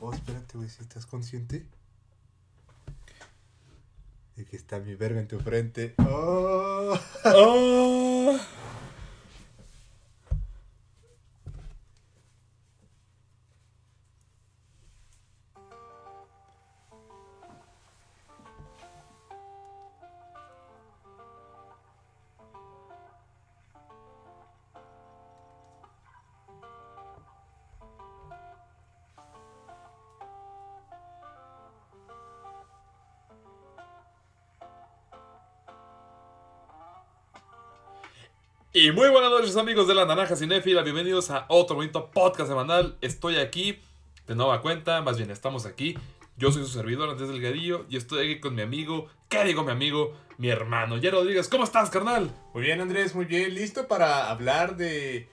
Oh, espérate, güey, si estás consciente de que está mi verga en tu frente. Oh. Oh. Y muy buenas noches amigos de la Naranja Cinéfila, bienvenidos a otro bonito podcast semanal. Estoy aquí de nueva cuenta, más bien estamos aquí. Yo soy su servidor Andrés Delgadillo y estoy aquí con mi amigo, ¿qué digo mi amigo? Mi hermano, Jerry Rodríguez. ¿Cómo estás, carnal? Muy bien, Andrés, muy bien. Listo para hablar de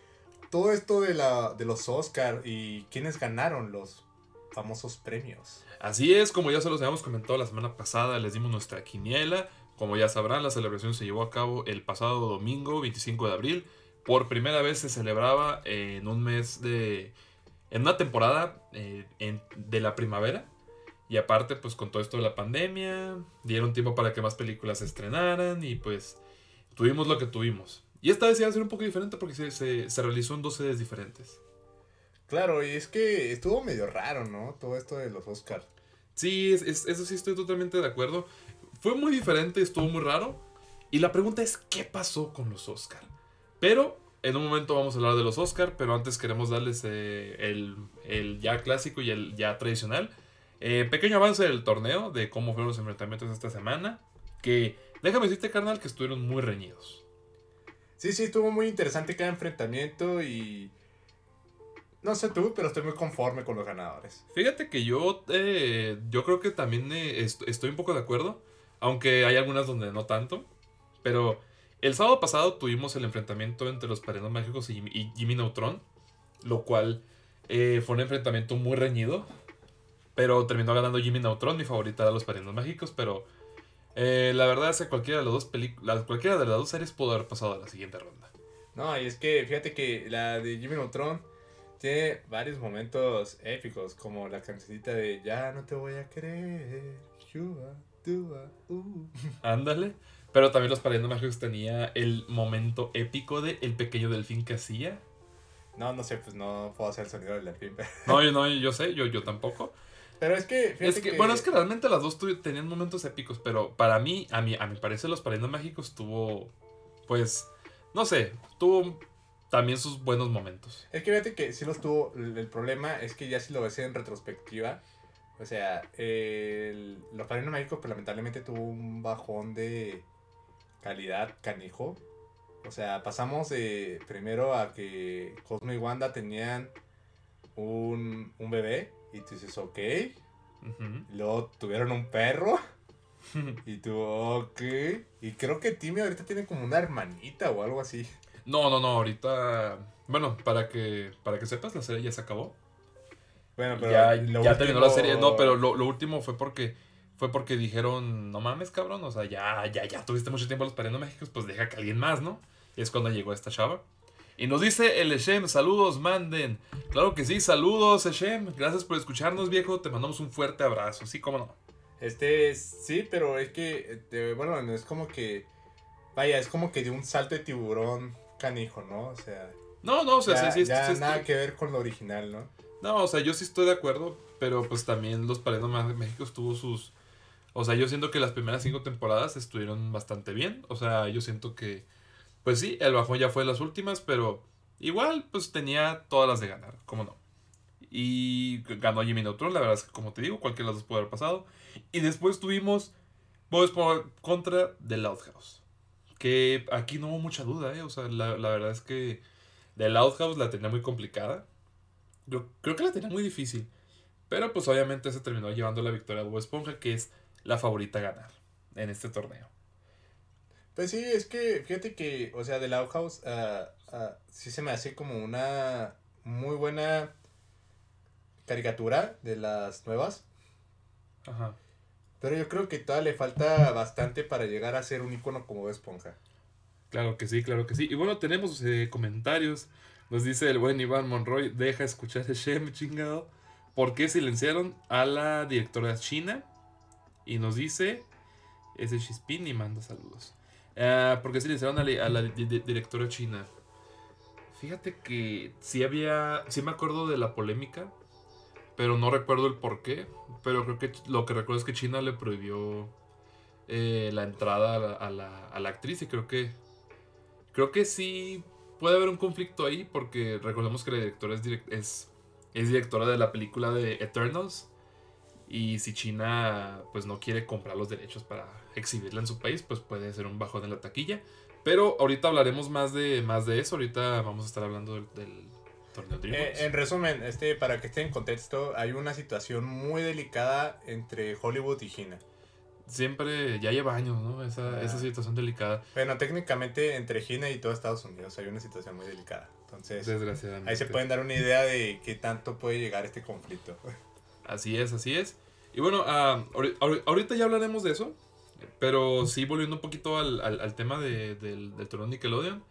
todo esto de, la, de los Oscar y quiénes ganaron los famosos premios. Así es, como ya se los habíamos comentado la semana pasada, les dimos nuestra quiniela. Como ya sabrán, la celebración se llevó a cabo el pasado domingo, 25 de abril. Por primera vez se celebraba en un mes de... en una temporada eh, en- de la primavera. Y aparte, pues con todo esto de la pandemia, dieron tiempo para que más películas se estrenaran y pues tuvimos lo que tuvimos. Y esta vez iba a ser un poco diferente porque se, se- se realizó en dos sedes diferentes. Claro, y es que estuvo medio raro, ¿no? Todo esto de los Oscar. Sí, es- es- eso sí estoy totalmente de acuerdo. Fue muy diferente, estuvo muy raro. Y la pregunta es, ¿qué pasó con los Oscar? Pero en un momento vamos a hablar de los Oscar, pero antes queremos darles eh, el, el ya clásico y el ya tradicional. Eh, pequeño avance del torneo, de cómo fueron los enfrentamientos esta semana. Que déjame decirte, carnal, que estuvieron muy reñidos. Sí, sí, estuvo muy interesante cada enfrentamiento y... No sé tú, pero estoy muy conforme con los ganadores. Fíjate que yo, eh, yo creo que también eh, est- estoy un poco de acuerdo, aunque hay algunas donde no tanto. Pero el sábado pasado tuvimos el enfrentamiento entre los Padrinos Mágicos y, Jimmy- Neutron, lo cual eh, fue un enfrentamiento muy reñido. Pero terminó ganando Jimmy Neutron, mi favorita de los Padrinos Mágicos, pero eh, la verdad es que cualquiera de, las dos la- cualquiera de las dos series pudo haber pasado a la siguiente ronda. No, y es que fíjate que la de Jimmy Neutron tiene varios momentos épicos, como la cancioncita de Ya no te voy a Dua, uh. Ándale. Pero también los Padrinos Mágicos tenía el momento épico de El Pequeño Delfín que hacía. No, no sé, pues no puedo hacer el sonido del delfín. pero- No, yo, no, yo sé, yo, yo tampoco. Pero es que, fíjate Es que, bueno, es que realmente las dos tenían momentos épicos, pero para mí, a mí, a mi parecer, los Padrinos Mágicos tuvo, pues, no sé, tuvo también sus buenos momentos. Es que fíjate que sí los tuvo. El el problema es que ya si lo ves en retrospectiva, o sea, el, los Padrinos Mágicos pues, lamentablemente tuvo un bajón de calidad canijo. O sea, pasamos de primero a que Cosmo y Wanda tenían un, un bebé y tú dices, ok. Ujú. Luego tuvieron un perro y tú, ok. Y creo que Timmy ahorita tiene como una hermanita o algo así. No, no, no, ahorita, bueno, para que, para que sepas, la serie ya se acabó. Bueno, pero ya lo ya terminó la serie, no, pero lo, lo último fue porque, fue porque dijeron, no mames, cabrón, o sea, ya, ya, ya tuviste mucho tiempo los Padrinos Mágicos, pues deja que alguien más, ¿no? Y es cuando llegó esta chava. Y nos dice el Eshem, saludos, manden. Claro que sí, saludos, Eshem. Gracias por escucharnos, viejo. Te mandamos un fuerte abrazo, sí, cómo no. Este, sí, pero es que, este, bueno, no es como que, vaya, es como que de un salto de tiburón canijo, ¿no? O sea, No, no, o sea, ya, sí, sí, ya sí, nada que ver con lo original, ¿no? No, o sea, yo sí estoy de acuerdo, pero pues también los Padrinos Mágicos tuvo sus... O sea, yo siento que las primeras cinco temporadas estuvieron bastante bien. O sea, yo siento que... Pues sí, el bajón ya fue de las últimas, pero igual pues tenía todas las de ganar, ¿cómo no? Y ganó Jimmy Neutron, la verdad es que como te digo, cualquiera de las dos puede haber pasado. Y después tuvimos Bob contra The Loud House. Que aquí no hubo mucha duda, ¿eh? O sea, la, la verdad es que The Loud House la tenía muy complicada. Yo creo que la tenía muy difícil. Pero pues obviamente se terminó llevando la victoria de Bob Esponja, que es la favorita a ganar en este torneo. Pues sí, es que, fíjate que, o sea, The Loud House, ah, ah, sí se me hace como una muy buena caricatura de las nuevas. Ajá. Pero yo creo que todavía le falta bastante para llegar a ser un icono como Bob Esponja. Claro que sí, claro que sí. Y bueno, tenemos eh, comentarios. Nos dice el buen Iván Monroy, deja escuchar a Shem, chingado. ¿Por qué silenciaron a la directora china? Y nos dice, ese Chispin y manda saludos. Ah, ¿Por qué silenciaron a la, directora china? Fíjate que sí había, sí me acuerdo de la polémica, pero no recuerdo el por qué. Pero creo que lo que recuerdo es que China le prohibió eh, la entrada a la, a la- a la actriz y creo que creo que sí puede haber un conflicto ahí porque recordemos que la directora es, direc- es, es directora de la película de Eternals y si China pues no quiere comprar los derechos para exhibirla en su país pues puede ser un bajón en la taquilla pero ahorita hablaremos más de más de eso ahorita vamos a estar hablando del, del torneo Eh, en resumen, este, para que esté en contexto, hay una situación muy delicada entre Hollywood y China. Siempre ya lleva años no esa, Ah. esa situación delicada Bueno, técnicamente entre China y todo Estados Unidos hay una situación muy delicada. Entonces, desgraciadamente ahí se pueden dar una idea de qué tanto puede llegar este conflicto. Así es, así es. Y bueno, ahori- ahorita ya hablaremos de eso. Pero sí, volviendo un poquito al, al- al tema de- del, del torneo Nickelodeon.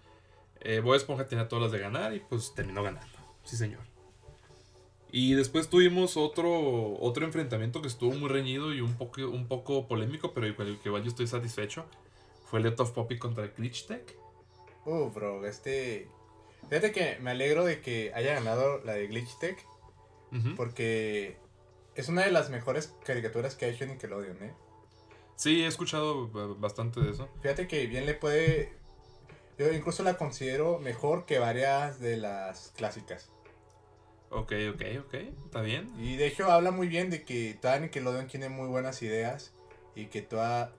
Eh, Bob Esponja tenía todas las de ganar y pues terminó ganando. Sí, señor. Y después tuvimos otro, otro enfrentamiento que estuvo muy reñido y un poco, un poco polémico, pero igual, que igual yo estoy satisfecho. Fue Let of Poppy contra Glitch Tech. Uh, bro, este... Fíjate que me alegro de que haya ganado la de Glitch Tech, Ujú. porque es una de las mejores caricaturas que ha hecho Nickelodeon, ¿eh? Sí, he escuchado bastante de eso. Fíjate que bien le puede... Yo incluso la considero mejor que varias de las clásicas. Ok, ok, ok. Está bien. Y de hecho habla muy bien de que toda Nickelodeon tiene muy buenas ideas y que toda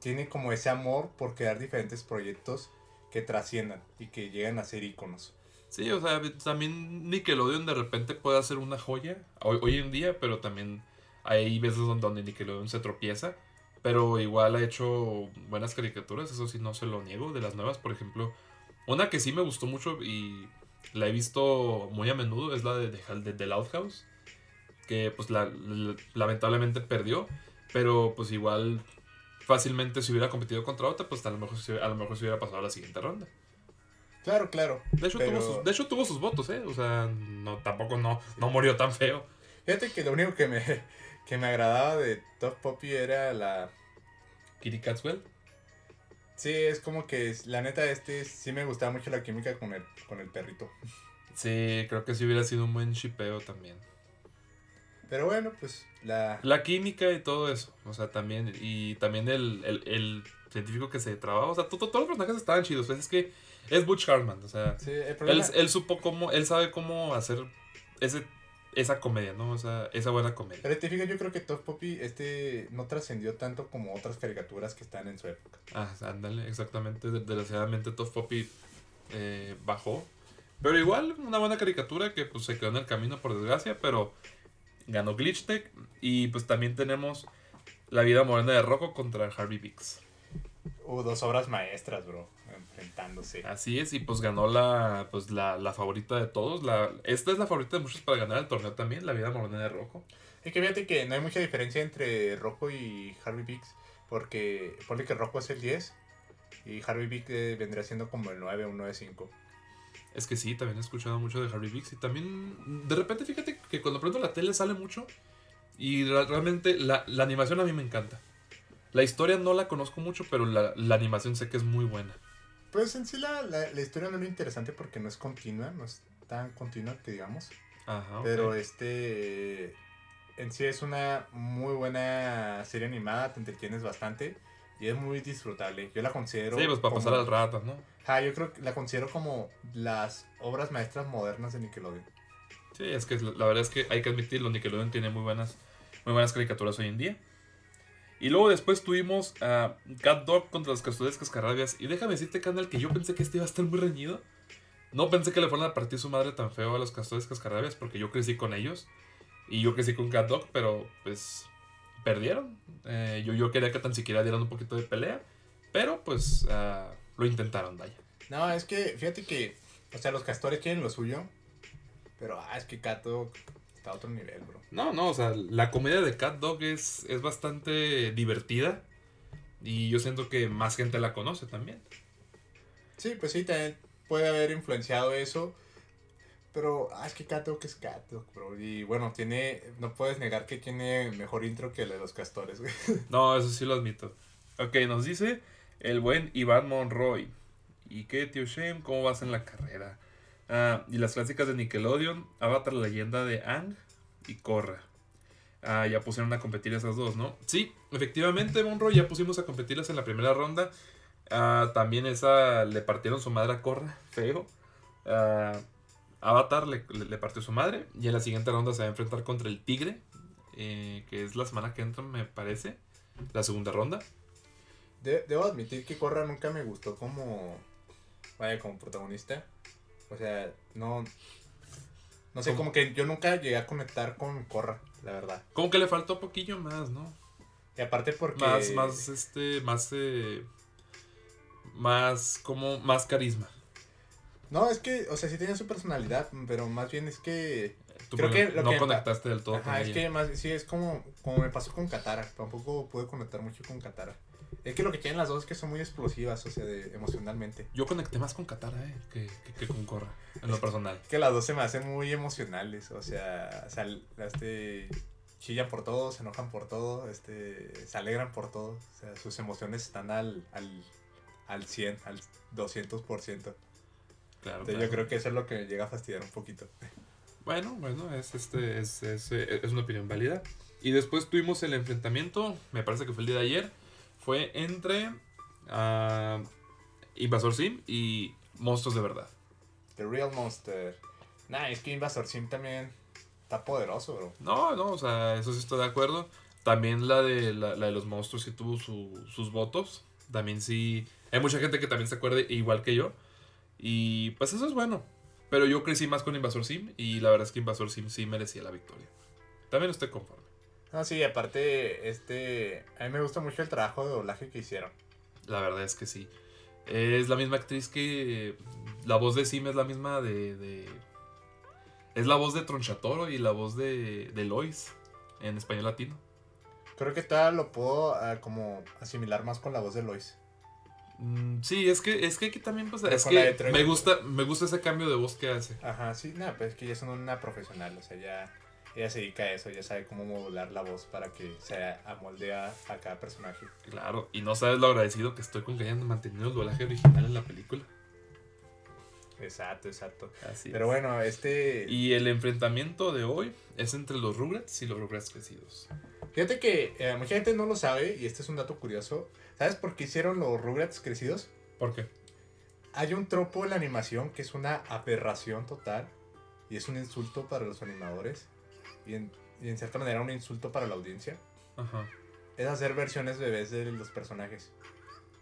tiene como ese amor por crear diferentes proyectos que trasciendan y que lleguen a ser iconos. Sí, o sea, también Nickelodeon de repente puede hacer una joya hoy, hoy en día, pero también hay veces donde, donde Nickelodeon se tropieza. Pero igual ha hecho buenas caricaturas, eso sí no se lo niego. De las nuevas, por ejemplo, una que sí me gustó mucho y la he visto muy a menudo es la de, de, de Loud House. Que pues la, la- lamentablemente perdió, pero pues igual fácilmente si hubiera competido contra otra, pues a lo mejor, se- a lo mejor se hubiera pasado a la siguiente ronda. Claro, claro. De hecho, Pero- tuvo sus, de hecho tuvo sus votos, ¿eh? O sea, no, tampoco no, no murió tan feo. Fíjate que lo único que me, que me agradaba de Top Poppy era la... Kitty Catswell. Sí, es como que la neta este sí me gustaba mucho la química con el, con el perrito. Sí, creo que sí hubiera sido un buen chipeo también. Pero bueno, pues la... La química y todo eso. O sea, también. Y también el, el, el científico que se trababa. O sea, to- to- todos los personajes estaban chidos. Pues es que es Butch Hartman. O sea, Sí, el él, problema... él supo cómo. Él sabe cómo hacer ese, esa comedia, ¿no? O sea, esa buena comedia. Pero te fijas, yo creo que Top Poppy este no trascendió tanto como otras caricaturas que están en su época. Ah, ándale, exactamente. De- Desgraciadamente, Top Poppy eh, bajó. Pero igual, una buena caricatura que pues se quedó en el camino por desgracia, pero ganó Glitch Tech. Y pues también tenemos La vida morena de Rocco contra Harvey Bix. Hubo dos obras maestras, bro, enfrentándose. Así es, y pues ganó la, pues, la, la favorita de todos. La, esta es la favorita de muchos para ganar el torneo también, La vida morena de Rocco. Es que fíjate que no hay mucha diferencia entre Rocco y Harvey Bix, porque ponle que Rocco es el 10 y Harvey Bix eh, vendría siendo como el 9 o un 9.5. Es que sí, también he escuchado mucho de Harvey Bix y también de repente fíjate que cuando prendo la tele sale mucho y realmente la, la animación a mí me encanta. La historia no la conozco mucho, pero la, la animación sé que es muy buena. Pues en sí la, la, la historia no es lo interesante porque no es continua, no es tan continua que digamos. Ajá. Pero este en sí es una muy buena serie animada, te entretienes bastante y es muy disfrutable. Yo la considero Sí, pues para como- pasar al rato, ¿no? Ah, yo creo que la considero como las obras maestras modernas de Nickelodeon. Sí, es que la, la verdad es que hay que admitirlo, Nickelodeon tiene muy buenas, muy buenas caricaturas hoy en día. Y luego después tuvimos a Cat Dog contra los Castores Cascarrabias. Y déjame decirte, canal, que yo pensé que este iba a estar muy reñido. No pensé que le fueran a partir su madre tan feo a los Castores Cascarrabias, porque yo crecí con ellos. Y yo crecí con Cat Dog, pero pues perdieron. Eh, yo, yo quería que tan siquiera dieran un poquito de pelea. Pero pues ah, lo intentaron, vaya. No, es que fíjate que, o sea, los castores quieren lo suyo, pero ah, es que Kato está a otro nivel, bro. No, no, o sea, la comedia de Cat Dog es, es bastante divertida. Y yo siento que más gente la conoce también. Sí, pues sí, también puede haber influenciado eso, Pero, ah, es que Kato que es Kato, bro. Y bueno, tiene, no puedes negar que tiene mejor intro que el de los castores, güey. No, eso sí lo admito. Ok, nos dice el buen Iván Monroy. ¿Y qué, tío Shane? ¿Cómo vas en la carrera? Ah, y las clásicas de Nickelodeon, Avatar, la leyenda de Ang y Korra. Ah, ya pusieron a competir esas dos, ¿no? Sí, efectivamente, Monroy, ya pusimos a competirlas en la primera ronda. Ah, también esa le partieron su madre a Korra, feo. Avatar le, le- partió su madre. Y en la siguiente ronda se va a enfrentar contra el Tigre, eh, que es la semana que entra, me parece. La segunda ronda. De- debo admitir que Corra nunca me gustó como, vaya, como protagonista. O sea, no, no sé, ¿Cómo? como que yo nunca llegué a conectar con Corra, la verdad. Como que le faltó poquillo más, ¿no? Y aparte porque... Más, más, este, más, eh, más, como, más carisma. No, es que, o sea, sí tenía su personalidad, pero más bien es que... Tú Creo que lo no que- conectaste del todo con Ajá, es ella. que más, sí, es como, como me pasó con Katara. Tampoco pude conectar mucho con Katara. Es que lo que tienen las dos es que son muy explosivas, o sea, de, emocionalmente. Yo conecté más con Katara, eh, que, que, que con Korra, en lo personal. que las dos se me hacen muy emocionales, o sea, sal- este, chillan por todo, se enojan por todo, este, se alegran por todo, o sea, sus emociones están al, al, al 100, al 200%. Entonces Claro, yo claro. creo que eso es lo que me llega a fastidiar un poquito. Bueno, bueno, es, este, es, es, eh, es una opinión válida. Y después tuvimos el enfrentamiento, me parece que fue el día de ayer, fue entre ah, Invasor Sim y Monstruos de Verdad. The Real Monster. Nah, es que Invasor Sim también está poderoso, bro. No, no, o sea, eso sí estoy de acuerdo. También la de, la, la de los monstruos sí tuvo su- sus votos. También sí. Hay mucha gente que también se acuerde igual que yo. Y pues eso es bueno. Pero yo crecí más con Invasor Sim y la verdad es que Invasor Sim sí merecía la victoria. También estoy conforme. No, sí, aparte, este, a mí me gusta mucho el trabajo de doblaje que hicieron. La verdad es que sí. Es la misma actriz que. La voz de Sim es la misma de. de- es la voz de Tronchatoro y la voz de, de Lois en español latino. Creo que todavía lo puedo ah, como asimilar más con la voz de Lois. Mm, sí, es que, es que aquí también pues, es que me gusta, me gusta ese cambio de voz que hace. Ajá, sí, nada, pues es que ya son una profesional, o sea, ya ella se dedica a eso, ya sabe cómo modular la voz para que se amoldea a cada personaje. Claro, y no sabes lo agradecido que estoy con que hayan mantenido el doblaje original en la película. Exacto, exacto. Así Pero es. bueno, este... Y el enfrentamiento de hoy es entre los Rugrats y los Rugrats crecidos. Fíjate que eh, mucha gente no lo sabe, y este es un dato curioso. ¿Sabes por qué hicieron los Rugrats crecidos? ¿Por qué? Hay un tropo en la animación que es una aberración total, y es un insulto para los animadores, y en, y en cierta manera un insulto para la audiencia. Ajá. Es hacer versiones bebés de los personajes.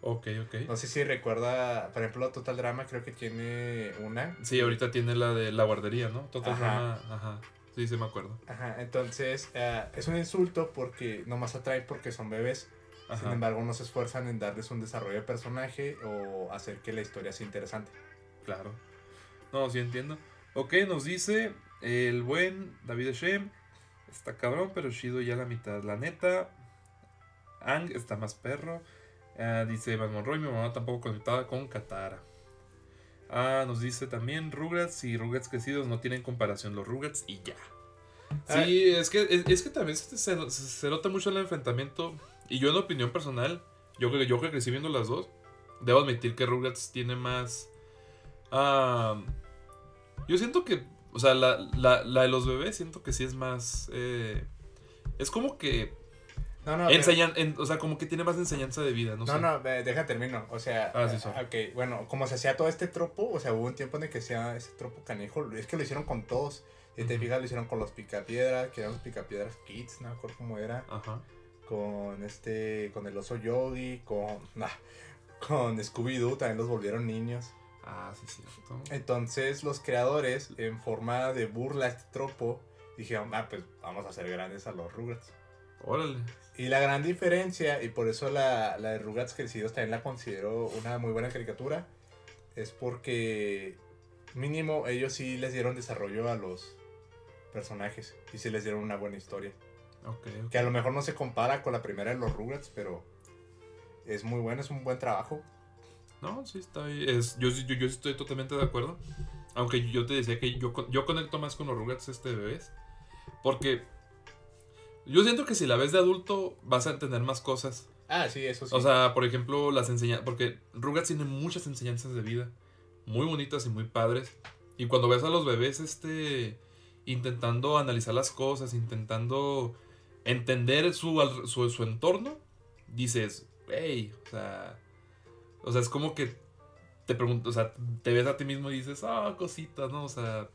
Ok, ok. No sé si recuerda, por ejemplo, Total Drama creo que tiene una. Sí, ahorita tiene la de la guardería, ¿no? Total Ajá. Drama, ajá. Sí, sí me acuerdo. Ajá, entonces eh, es un insulto porque nomás atrae porque son bebés. Sin Ajá. embargo, no se esfuerzan en darles un desarrollo de personaje o hacer que la historia sea interesante. Claro. No, sí entiendo. Ok, nos dice el buen David Shem. Está cabrón, pero Shido ya la mitad. La neta. Ang está más perro. Ah, dice Van Monroy, mi mamá tampoco conectada con Katara. Ah, nos dice también Rugrats y Rugrats crecidos no tienen comparación los Rugrats y ya. Sí, es que, es, es que también se, se- se nota mucho el enfrentamiento. Y yo en opinión personal, yo que, yo que crecí viendo las dos, debo admitir que Rugrats tiene más... ah, yo siento que, o sea, la, la- la de los bebés siento que sí es más... eh, es como que... No, no, pero- enseñan, en- o sea, como que tiene más enseñanza de vida, no, no, sé. no, deja termino. O sea, Ah, sí, eh, sorry. ok, bueno, como se hacía todo este tropo, o sea, hubo un tiempo en el que se hacía ese tropo canijo, es que lo hicieron con todos. Si te fijas, lo hicieron con los picapiedras, que eran los picapiedras kids, no me acuerdo cómo era. Ajá. Con este, con el oso yogi, con, nah, con Scooby-Doo, también los volvieron niños. Ah, sí, cierto. Entonces los creadores, en forma de burla a este tropo, dijeron, ah, pues vamos a hacer grandes a los Rugrats. Órale. Y la gran diferencia, y por eso la, la de Rugrats Crecidos también la considero una muy buena caricatura, es porque mínimo ellos sí les dieron desarrollo a los personajes y sí les dieron una buena historia. Ok, ok. Que a lo mejor no se compara con la primera de los Rugrats, pero es muy bueno, es un buen trabajo. No, sí, está. Es, yo, yo, estoy totalmente de acuerdo. Aunque yo te decía que yo, yo conecto más con los Rugrats este bebés. Porque yo siento que si la ves de adulto vas a entender más cosas. Ah, sí, eso sí. O sea, por ejemplo, las enseñanzas. Porque Rugrats tiene muchas enseñanzas de vida. Muy bonitas y muy padres. Y cuando ves a los bebés, este. Intentando analizar las cosas, intentando entender su, su, su entorno, dices, hey, o sea. O sea, es como que te pregunto, o sea, te ves a ti mismo y dices, ah, cositas, ¿no? O sea.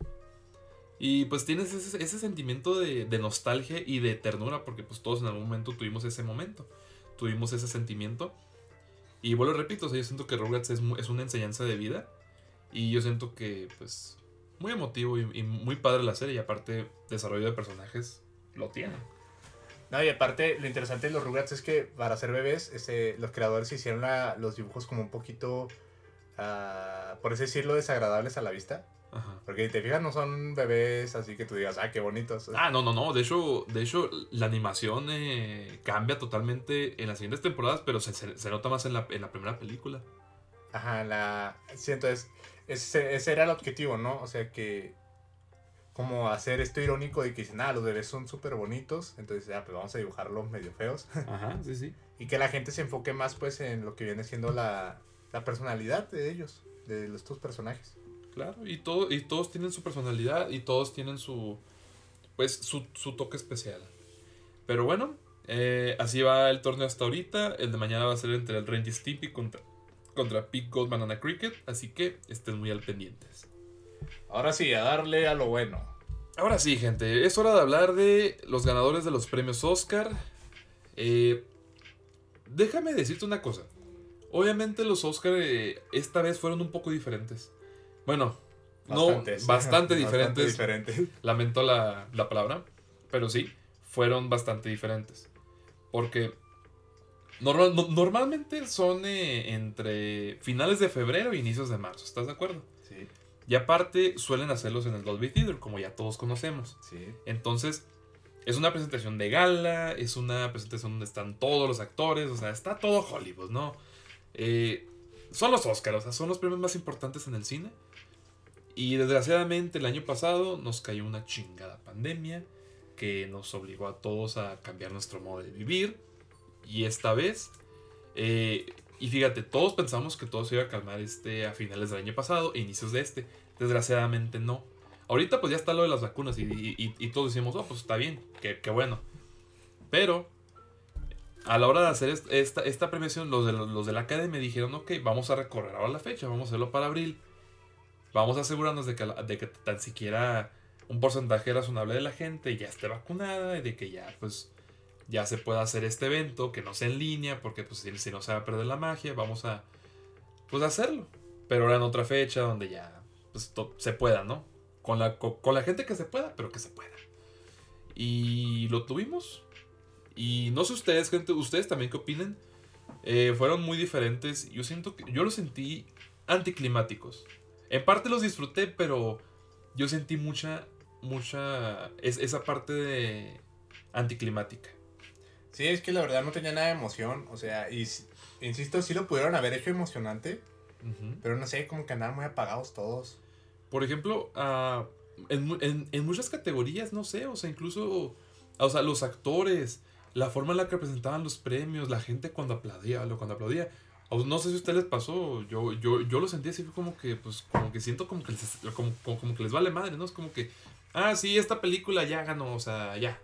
Y pues tienes ese, ese sentimiento de, de, nostalgia y de ternura, porque pues todos en algún momento tuvimos ese momento, tuvimos ese sentimiento. Y vuelvo repito, o sea, yo siento que Rugrats es, es una enseñanza de vida. Y yo siento que, pues, muy emotivo y, y, muy padre la serie. Y aparte, desarrollo de personajes lo tienen. No, y aparte, lo interesante de los Rugrats es que para ser bebés, ese, los creadores hicieron la, los dibujos como un poquito, uh, por así decirlo, desagradables a la vista. Ajá. Porque te fijas, no son bebés así que tú digas, ah, qué bonitos. Ah, no, no, no. De hecho, de hecho la animación eh, cambia totalmente en las siguientes temporadas, pero se, se, se nota más en la, en la, primera película. Ajá, la... Sí, entonces, ese, ese, era el objetivo, ¿no? O sea, que como hacer esto irónico de que dicen, ah, los bebés son súper bonitos, entonces ya, pues vamos a dibujarlos medio feos. Ajá, sí, sí. y que la gente se enfoque más, pues, en lo que viene siendo la, la personalidad de ellos, de estos personajes. Claro, y, todo, y todos tienen su personalidad y todos tienen su, pues, su, su toque especial. Pero bueno, eh, así va el torneo hasta ahorita. El de mañana va a ser entre el Randy Stimpy contra, contra Pig Gold Banana Cricket. Así que estén muy al pendientes. Ahora sí, a darle a lo bueno. Ahora sí, gente, es hora de hablar de los ganadores de los premios Oscar. Eh, déjame decirte una cosa. Obviamente los Oscar eh, esta vez fueron un poco diferentes. Bueno, Bastantes. no, bastante diferentes. Bastante. Lamento la, la, palabra, pero sí, fueron bastante diferentes. Porque normal, no, normalmente son eh, entre finales de febrero e inicios de marzo, ¿estás de acuerdo? Sí. Y aparte suelen hacerlos en el Dolby Theater, como ya todos conocemos. Sí. Entonces, es una presentación de gala, es una presentación donde están todos los actores, o sea, está todo Hollywood, ¿no? Eh, son los Oscars, o sea, son los premios más importantes en el cine. Y desgraciadamente el año pasado nos cayó una chingada pandemia que nos obligó a todos a cambiar nuestro modo de vivir. Y esta vez, eh, y fíjate, todos pensamos que todo se iba a calmar este a finales del año pasado e inicios de este. Desgraciadamente no. Ahorita pues ya está lo de las vacunas y, y, todos decimos, oh, pues está bien, qué, qué, bueno. Pero a la hora de hacer esta, esta premiación, los de, los de la academia dijeron, ok, vamos a recorrer ahora la fecha, vamos a hacerlo para abril. Vamos a asegurarnos de que, de que tan siquiera un porcentaje razonable de la gente ya esté vacunada y de que ya pues ya se pueda hacer este evento, que no sea en línea, porque pues si, no se va a perder la magia, vamos a pues hacerlo. Pero ahora en otra fecha donde ya pues, se pueda, ¿no? Con la, con, con la gente que se pueda, pero que se pueda. Y lo tuvimos. Y no sé ustedes, gente, ustedes también qué opinen. Eh, fueron muy diferentes. Yo siento que yo los sentí anticlimáticos. En parte los disfruté, pero yo sentí mucha, mucha, es, esa parte de anticlimática. Sí, es que la verdad no tenía nada de emoción, o sea, y insisto, sí lo pudieron haber hecho emocionante, uh -huh. pero no sé, como que andaban muy apagados todos. Por ejemplo, uh, en, en, en, muchas categorías, no sé, o sea, incluso, o sea, los actores, la forma en la que presentaban los premios, la gente cuando aplaudía, cuando aplaudía, no sé si a ustedes les pasó, yo, yo, yo lo sentí así, fue como que, pues, como que siento como que, les, como, como, como, que les vale madre, ¿no? Es como que, ah, sí, esta película ya ganó, o sea, ya,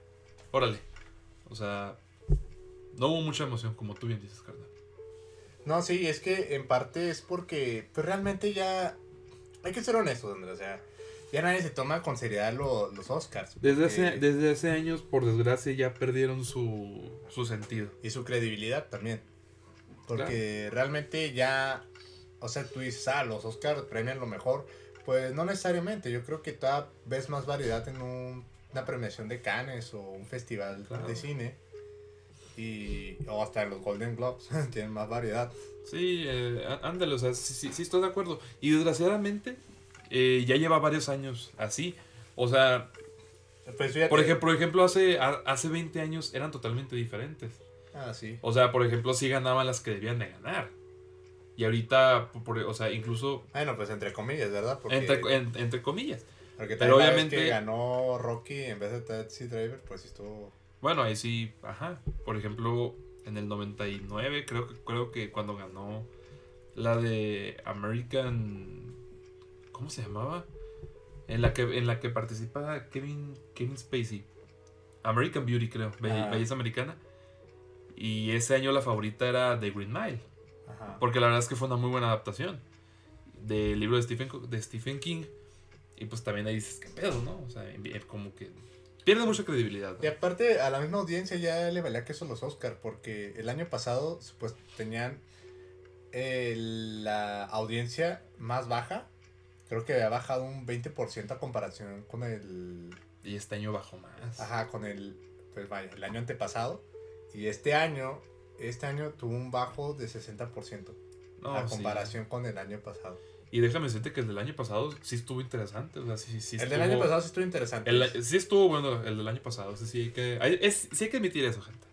órale. O sea, no hubo mucha emoción, como tú bien dices, carnal. No, sí, es que en parte es porque, pues realmente ya, hay que ser honestos, Andrés, o sea, ya nadie se toma con seriedad lo, los Oscars. Desde, hace, desde hace años, por desgracia, ya perdieron su, su sentido. Y su credibilidad también. Porque claro. realmente ya, o sea, tú dices, ah, los Oscars premian lo mejor. Pues no necesariamente, yo creo que todavía ves más variedad en un, una premiación de Cannes o un festival claro. de cine. Y, o hasta los Golden Globes tienen más variedad. Sí, eh, ándale, o sea, sí, sí, sí, estoy de acuerdo. Y desgraciadamente eh, ya lleva varios años así. O sea, pues por, ejemplo, por ejemplo, hace, hace 20 años eran totalmente diferentes. Ah, sí. O sea, por ejemplo, sí ganaban las que debían de ganar. Y ahorita, por, o sea, incluso... Bueno, pues entre comillas, ¿verdad? Porque, entre, entre comillas. Porque pero obviamente... que ganó Rocky en vez de Taxi Driver, pues estuvo... Bueno, ahí sí, ajá. Por ejemplo, en el 99, creo que, creo que cuando ganó la de American... ¿Cómo se llamaba? En la que, en la que participa Kevin, Kevin Spacey. American Beauty, creo. Ah. Belleza Americana. Y ese año la favorita era The Green Mile. Porque la verdad es que fue una muy buena adaptación del libro de Stephen, de Stephen King. Y pues también ahí dices, ¿qué pedo, no? O sea, como que pierde mucha credibilidad. Y aparte, a la misma audiencia ya le valía que eso los Oscar, porque el año pasado, pues tenían eh, la audiencia más baja. Creo que había bajado un 20% a comparación con el. Y este año bajó más. Ajá, con el. Pues vaya, el año antepasado. Y este año este año tuvo un bajo de 60% no, a comparación con el año pasado. Y déjame decirte que el del año pasado sí estuvo interesante. O sea, sí, sí el del año pasado sí estuvo interesante. sí estuvo bueno el del año pasado. sí, hay que, es, sí hay que admitir eso, gente.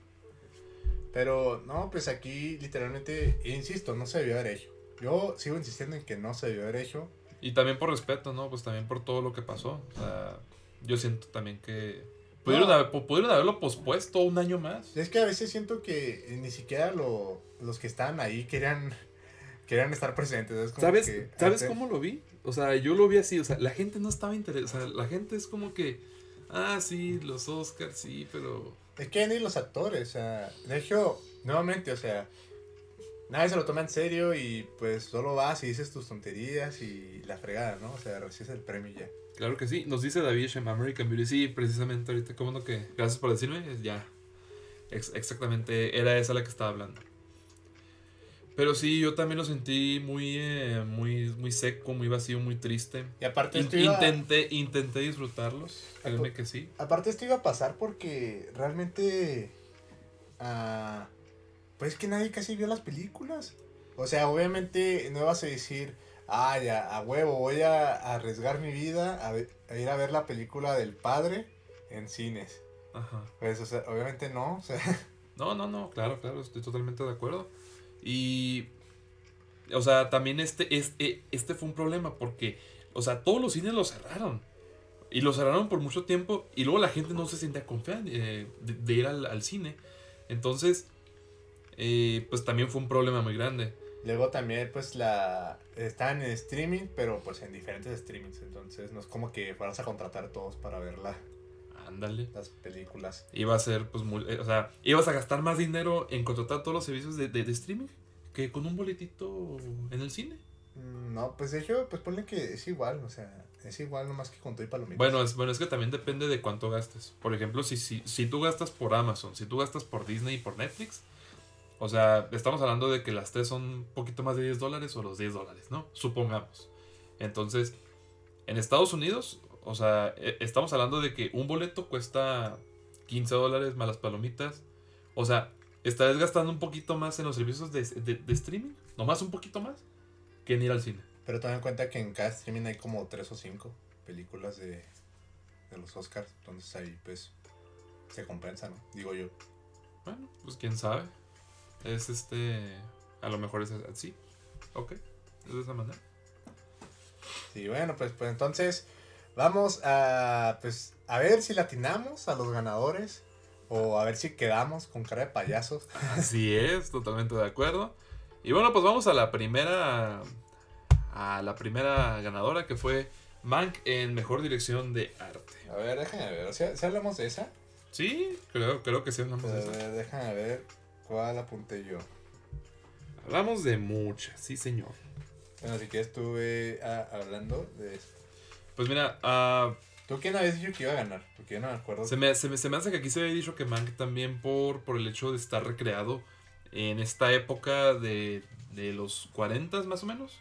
Pero no, pues aquí literalmente, insisto, no se debió haber hecho. Yo sigo insistiendo en que no se debió haber hecho. Y también por respeto, ¿no? Pues también por todo lo que pasó. O sea, yo siento también que Pudieron, haberlo pospuesto un año más. Es que a veces siento que ni siquiera lo, los que estaban ahí querían, querían estar presentes. ¿Sabes, ¿sabes cómo lo vi? O sea, yo lo vi así, o sea, la gente no estaba interesada, la gente es como que, ah, sí, los Oscars, sí, pero... Es que ni los actores, o sea, de hecho, nuevamente, o sea, nadie se lo toma en serio y pues solo vas y dices tus tonterías y la fregada, ¿no? O sea, recibes el premio ya. Claro que sí. Nos dice David Shem, American Beauty. Sí, precisamente ahorita. ¿Cómo no que? Gracias por decirme. Ya. exactamente. Era esa la que estaba hablando. Pero sí, yo también lo sentí muy, eh, muy, muy seco, muy vacío, muy triste. Y aparte esto intenté, intenté disfrutarlos. Créeme que sí. Aparte esto iba a pasar porque realmente... Uh, pues que nadie casi vio las películas. O sea, obviamente no vas a decir ah, ya, a huevo, voy a arriesgar mi vida a, ir a ver la película del padre en cines. Ajá. Pues, o sea, obviamente no, o sea. No, no, no, claro, claro, estoy totalmente de acuerdo. Y, o sea, también este, este, este fue un problema porque, o sea, todos los cines lo cerraron. Y lo cerraron por mucho tiempo y luego la gente no se sentía confiada eh, de, ir al, cine. Entonces, eh, pues también fue un problema muy grande. Luego también, pues, la están en streaming, pero pues en diferentes streamings. Entonces, no es como que fueras a contratar todos para verla. Ándale. Las películas. Iba a ser, pues, muy, eh, o sea, ibas a gastar más dinero en contratar todos los servicios de, de, streaming que con un boletito en el cine. Mm, no, pues de hecho, pues ponle que es igual, o sea, es igual nomás que con todo y palomitas. Bueno, es, bueno, es que también depende de cuánto gastes. Por ejemplo, si, si, si tú gastas por Amazon, si tú gastas por Disney y por Netflix, o sea, estamos hablando de que las tres son un poquito más de 10 dólares o los 10 dólares, ¿no? Supongamos. Entonces, en Estados Unidos, o sea, e, estamos hablando de que un boleto cuesta 15 dólares más las palomitas. O sea, estarás gastando un poquito más en los servicios de, de, streaming, nomás un poquito más, que en ir al cine. Pero ten en cuenta que en cada streaming hay como 3 o 5 películas de, de los Oscars. Entonces ahí pues se compensa, ¿no? Digo yo. Bueno, pues quién sabe. Es este. A lo mejor es así. Ok. Es de esa manera. Sí, bueno, pues, pues entonces. Vamos a. Pues a ver si latinamos a los ganadores. O a ver si quedamos con cara de payasos. Así es, totalmente de acuerdo. Y bueno, pues vamos a la primera. A la primera ganadora que fue Mank en mejor dirección de arte. A ver, déjame ver. ¿Si, hablamos de esa? Sí, creo, creo que sí hablamos de esa. Déjame ver. ¿Cuál apunté yo? Hablamos de muchas, sí señor. Bueno, si que estuve ah, hablando de esto. Pues mira, uh, ¿tú quién habías dicho que iba a ganar? Porque yo no me acuerdo. Se me, se me, hace que aquí se había dicho que Mank también por, por el hecho de estar recreado en esta época de, de los 40 más o menos.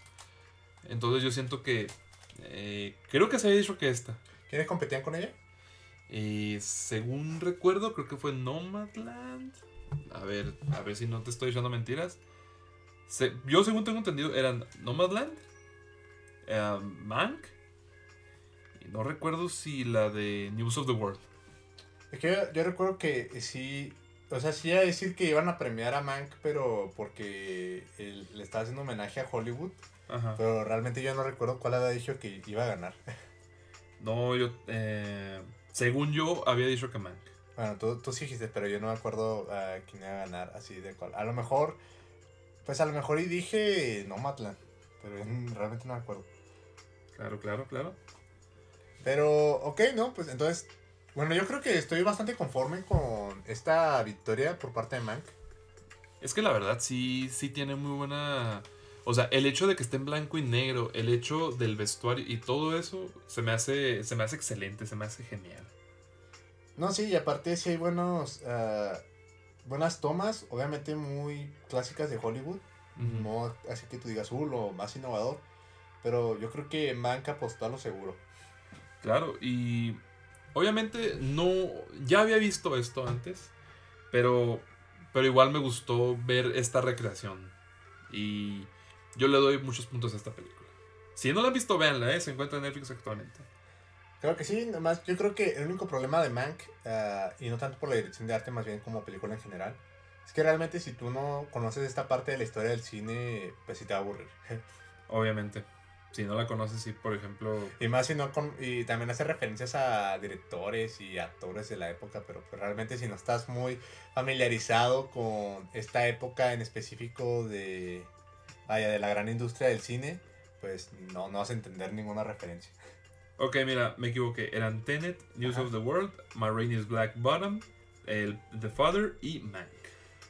Entonces yo siento que... Eh, creo que se había dicho que esta. ¿Quiénes competían con ella? Eh, según recuerdo, creo que fue Nomadland. A ver, a ver si no te estoy echando mentiras. yo, según tengo entendido, eran Nomadland, eh, Mank. No recuerdo si la de News of the World. Es que yo, recuerdo que sí o sea, sí iba a decir que iban a premiar a Mank, pero porque él, le estaba haciendo homenaje a Hollywood. Ajá. Pero realmente yo no recuerdo cuál había dicho que iba a ganar. No, yo. Eh, según yo, había dicho que Mank. Bueno, tú, tú sí dijiste, pero yo no me acuerdo a quién iba a ganar, así de cuál. A lo mejor, pues a lo mejor y dije Nomadland, pero yo realmente no me acuerdo. Claro, claro, claro. Pero, ok, no, pues entonces, bueno, yo creo que estoy bastante conforme con esta victoria por parte de Mank. Es que la verdad sí, sí tiene muy buena. O sea, el hecho de que esté en blanco y negro, el hecho del vestuario y todo eso, se me hace, se me hace excelente, se me hace genial. No, sí, y aparte sí hay buenos, ah, buenas tomas, obviamente muy clásicas de Hollywood. No así que tú digas, uh, lo más innovador. Pero yo creo que Mank apostó a lo seguro. Claro, y obviamente no, ya había visto esto antes, pero, pero igual me gustó ver esta recreación. Y yo le doy muchos puntos a esta película. Si no la han visto, véanla, ¿eh? se encuentra en Netflix actualmente. Creo que sí, nomás yo creo que el único problema de Mank, ah, y no tanto por la dirección de arte, más bien como película en general, es que realmente si tú no conoces esta parte de la historia del cine, pues sí te va a aburrir. Obviamente. Si no la conoces, sí, por ejemplo, Y más si no con, y también hace referencias a directores y actores de la época, pero pues realmente si no estás muy familiarizado con esta época en específico de vaya de la gran industria del cine, pues no, no vas a entender ninguna referencia. Ok, mira, me equivoqué. Eran Tenet, News Ajá. of the World, My Rain is Black Bottom, el, The Father y Mank.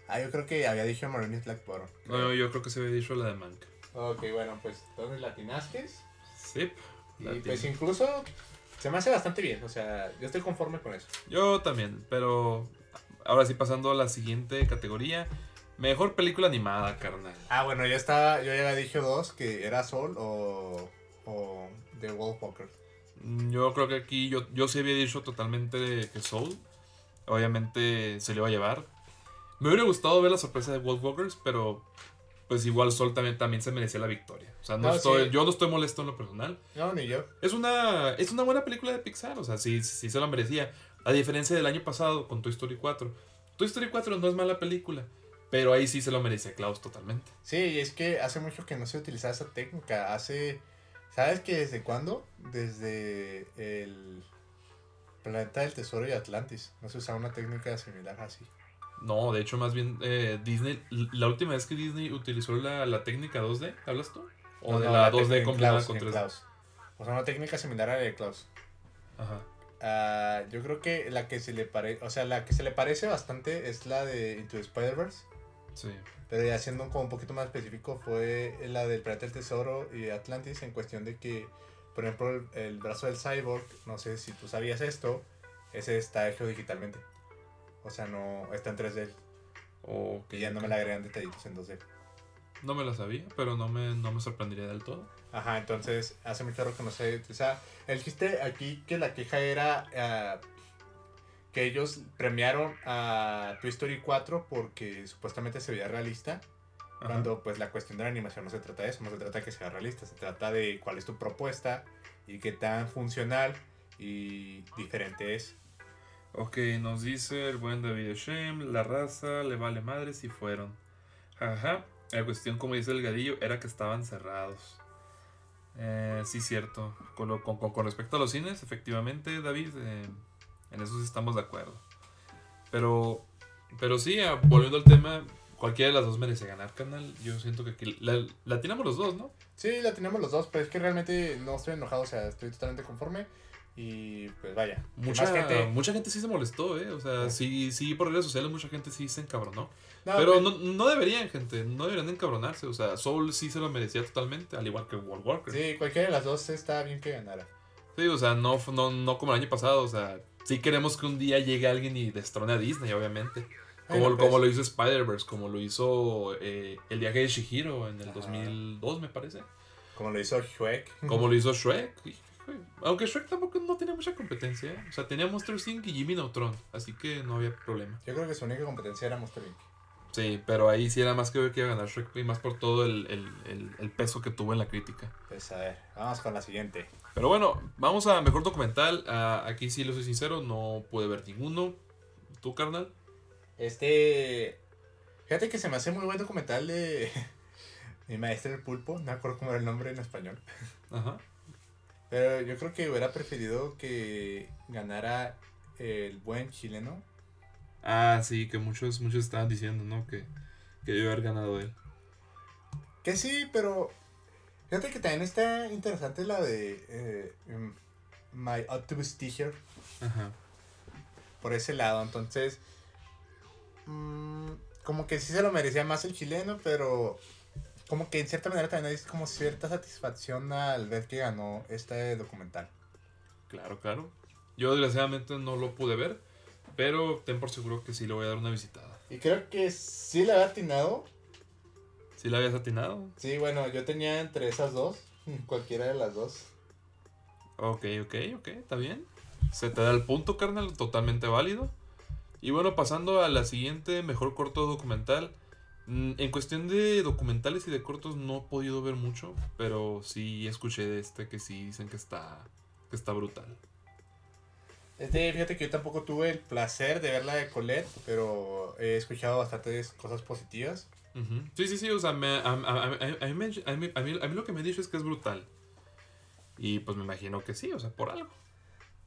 Ah, yo creo que había dicho Marines Black Bottom. No, yo creo que se había dicho la de Mank. Ok, bueno, pues entonces latinaste. Sí. Y pues incluso se me hace bastante bien, o sea, yo estoy conforme con eso. Yo también, pero ahora sí pasando a la siguiente categoría. Mejor película animada, carnal. Ah, bueno, yo estaba, yo ya había dicho dos, que era Sol o, o The Wolf Walker. Mm, Yo creo que aquí yo, yo sí había dicho totalmente que Soul. Obviamente se le iba a llevar. Me hubiera gustado ver la sorpresa de Wolfwalkers, pero pues igual Soul también, también se merecía la victoria. O sea, no No, estoy, sí. yo no estoy molesto en lo personal. No, ni yo. Es una, es una buena película de Pixar, o sea, sí, sí se la merecía. A diferencia del año pasado con Toy Story 4. Toy Story 4 no es mala película, pero ahí sí se lo merecía Klaus totalmente. Sí, y es que hace mucho que no se utilizaba esa técnica. Hace. ¿Sabes que desde cuándo? Desde el Planeta del Tesoro y Atlantis. No se usaba una técnica similar así. No, de hecho, más bien eh, Disney, la última vez que Disney utilizó la, la técnica 2D, ¿hablas tú? O No, de no, la técnica 2D en combinada Klaus, con en 3D. Klaus. O sea, una técnica similar a la de Klaus. Ajá. Ah, yo creo que la que se le parece, o sea, la que se le parece bastante es la de Into the Spider-Verse. Sí. Pero ya siendo como un poquito más específico fue la del Planeta del Tesoro y Atlantis en cuestión de que, por ejemplo, el, el brazo del cyborg, no sé si tú sabías esto, ese está hecho digitalmente. O sea, no está en 3D. Ok, Y ya no me le agregan detallitos en 2D. No me la sabía, pero no me, no me sorprendería del todo. Ajá, entonces hace mucho rato que no se utiliza. El chiste aquí que la queja era ah, que ellos premiaron a Toy Story 4 porque supuestamente se veía realista. Ajá. Cuando pues la cuestión de la animación no se trata de eso, no se trata de que sea realista, se trata de cuál es tu propuesta y qué tan funcional y diferente es. Ok, nos dice el buen David Shem, la raza le vale madre si fueron. Ajá, la cuestión, como dice el gadillo, era que estaban cerrados. Eh, sí, cierto. Con, respecto a los cines, efectivamente, David, eh, en eso sí estamos de acuerdo. Pero, pero sí, ah, volviendo al tema, cualquiera de las dos merece ganar, canal. Yo siento que aquí la, la los dos, ¿no? Sí, la los dos, pero es que realmente no estoy enojado, o sea, estoy totalmente conforme y pues vaya. Mucha gente- mucha gente sí se molestó, ¿eh? O sea, Sí. sí, sí, por redes sociales mucha gente sí se encabronó. No, Pero pues, no, no deberían, gente. No deberían encabronarse. O sea, Soul sí se lo merecía totalmente, al igual que World Walker. Sí. Sí, cualquiera de las dos está bien que ganara. o sea, no, no, no como el año pasado. O sea, sí queremos que un día llegue alguien y destrone a Disney, obviamente. Como, Bueno, pues, como lo hizo Spider-Verse, como lo hizo eh, El viaje de Shihiro en el Ajá. 2002, me parece. Como lo hizo Shrek. Como lo hizo Shrek. Aunque Shrek tampoco no tenía mucha competencia. ¿eh? O sea, tenía Monster Inc. y Jimmy Neutron. Así que no había problema. Yo creo que su única competencia era Monster Inc. Sí, pero ahí sí era más que ver que iba a ganar Shrek. Y más por todo el, el- el- el peso que tuvo en la crítica. Pues a ver, vamos con la siguiente. Pero bueno, vamos a mejor documental. Ah, aquí sí lo soy sincero, no pude ver ninguno. ¿Tú, carnal? Este. Fíjate que se me hace muy buen documental de. Mi maestro el pulpo, no me acuerdo cómo era el nombre en español. Ajá. Pero yo creo que hubiera preferido que ganara el buen chileno. Ah, sí, que muchos, muchos estaban diciendo, ¿no? Que, que debió haber ganado él. Que sí, pero. Fíjate que también está interesante la de. eh, mm, My Octopus Teacher. Ajá. Por ese lado. Entonces. mm, como que sí se lo merecía más el chileno, pero. Como que en cierta manera también hay como cierta satisfacción al ver que ganó este documental. Claro, claro. Yo desgraciadamente no lo pude ver, pero ten por seguro que sí le voy a dar una visitada. Y creo que sí le había atinado. ¿Sí la habías atinado? Sí, bueno, yo tenía entre esas dos. Cualquiera de las dos. Ok, ok, ok, está bien. Se te da el punto, carnal, totalmente válido. Y bueno, pasando a la siguiente, mejor corto documental. Mm, En cuestión de documentales y de cortos no he podido ver mucho, pero sí escuché de este que sí dicen que está, que está brutal. Este, fíjate que yo tampoco tuve el placer de ver la de Colette, pero he escuchado bastantes cosas positivas. Sí, sí, sí, o sea, me- a, a- mí, a mí- a lo que me han dicho es que es brutal. Y pues me imagino que sí, o sea, por algo.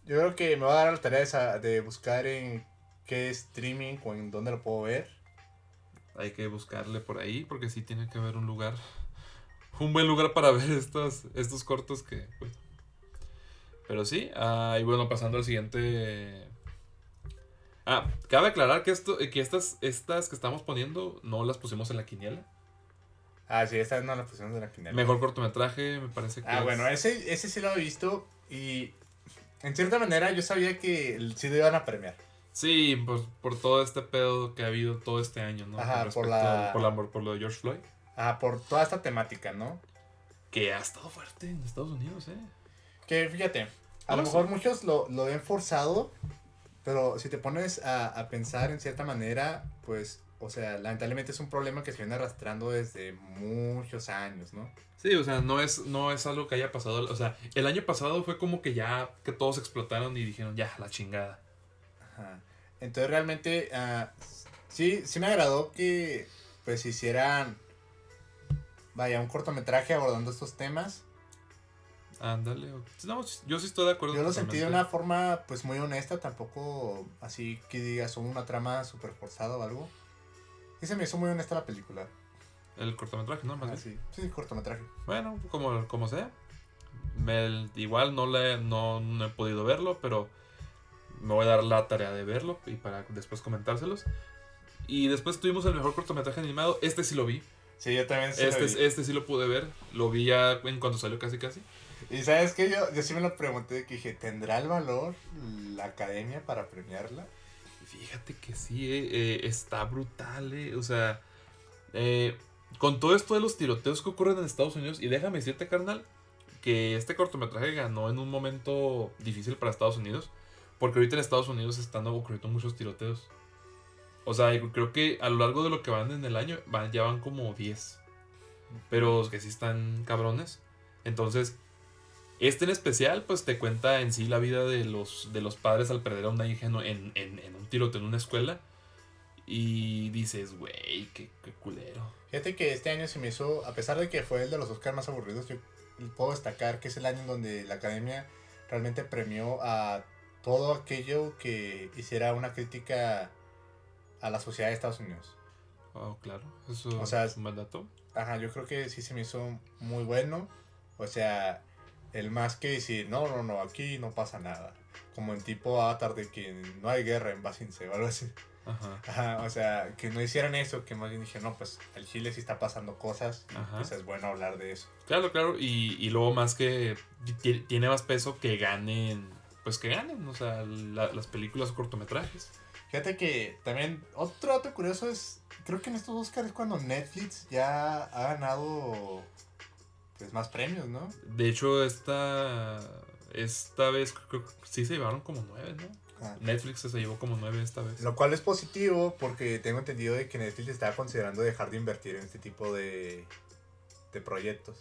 Yo creo que me va a dar la tarea de, de buscar en qué streaming o en dónde lo puedo ver. Hay que buscarle por ahí porque sí tiene que haber un lugar, un buen lugar para ver estos, estos cortos que... pues. Pero sí, ah, y bueno, pasando al siguiente... Ah, cabe aclarar que, esto, que estas, estas que estamos poniendo no las pusimos en la quiniela. Ah, sí, esta no la pusimos de la quiniela. Mejor cortometraje, me parece que... Ah, es- bueno, ese, ese sí lo he visto y en cierta manera yo sabía que sí lo iban a premiar. Sí, pues por todo este pedo que ha habido todo este año, ¿no? Ajá, por la- al- por, la- por lo de George Floyd. Ah, por toda esta temática, ¿no? Que ha estado fuerte en Estados Unidos, ¿eh? Que fíjate, a lo mejor muchos lo, lo ven forzado, pero si te pones a, a pensar en cierta manera, pues, o sea, lamentablemente es un problema que se viene arrastrando desde muchos años, ¿no? Sí, o sea, no es, no es algo que haya pasado. O sea, el año pasado fue como que ya que todos explotaron y dijeron, ya, la chingada. Ajá. Entonces realmente, ah, sí, sí me agradó que pues hicieran, vaya, un cortometraje abordando estos temas. Ándale. No, yo sí estoy de acuerdo. Yo lo sentí de una forma pues muy honesta, tampoco así que digas "Oh, una trama súper forzada o algo. Y se me hizo muy honesta la película. El cortometraje, ¿no? Más Ah, bien. sí, sí, cortometraje. Bueno, como, como sea. Me- igual no, le, no, no he podido verlo, pero me voy a dar la tarea de verlo y para después comentárselos. Y después tuvimos el mejor cortometraje animado. Este sí lo vi. Sí, yo también sí lo Este, vi. este sí lo pude ver. Lo vi ya en cuanto salió casi casi. Y sabes que yo, yo sí me lo pregunté, que dije, ¿tendrá el valor la academia para premiarla? Fíjate que sí, eh, eh, está brutal, eh. O sea, eh, con todo esto de los tiroteos que ocurren en Estados Unidos, y déjame decirte, carnal, que este cortometraje ganó en un momento difícil para Estados Unidos, porque ahorita en Estados Unidos están ocurriendo muchos tiroteos. O sea, creo que a lo largo de lo que van en el año, van, ya van como 10. Pero que sí están cabrones. Entonces, este en especial, pues te cuenta en sí la vida de los, de los padres al perder a una hija en, en, en- en un tiroteo en una escuela. Y dices, güey, qué, qué culero. Fíjate que este año se me hizo, a pesar de que fue el de los Oscars más aburridos, yo puedo destacar que es el año en donde la academia realmente premió a todo aquello que hiciera una crítica a la sociedad de Estados Unidos. Oh, claro, eso O sea, es un buen dato. Ajá, yo creo que sí se me hizo muy bueno. O sea, el más que decir, no, no, no, aquí no pasa nada. Como en tipo Avatar de que no hay guerra en Basinse o algo así. Ajá. Ajá, o sea, que no hicieran eso, que más bien dije, no, pues al Chile sí está pasando cosas. Ajá. Pues es bueno hablar de eso. Claro, claro. Y, y luego más que ti- tiene más peso que ganen, pues que ganen, o sea, la- las películas o cortometrajes. Fíjate que también otro dato curioso es, creo que en estos Oscars es cuando Netflix ya ha ganado pues más premios, ¿no? De hecho, esta, esta vez creo sí se llevaron como nueve, ¿no? Ajá. Netflix se llevó como nueve esta vez. Lo cual es positivo porque tengo entendido de que Netflix estaba considerando dejar de invertir en este tipo de, de proyectos.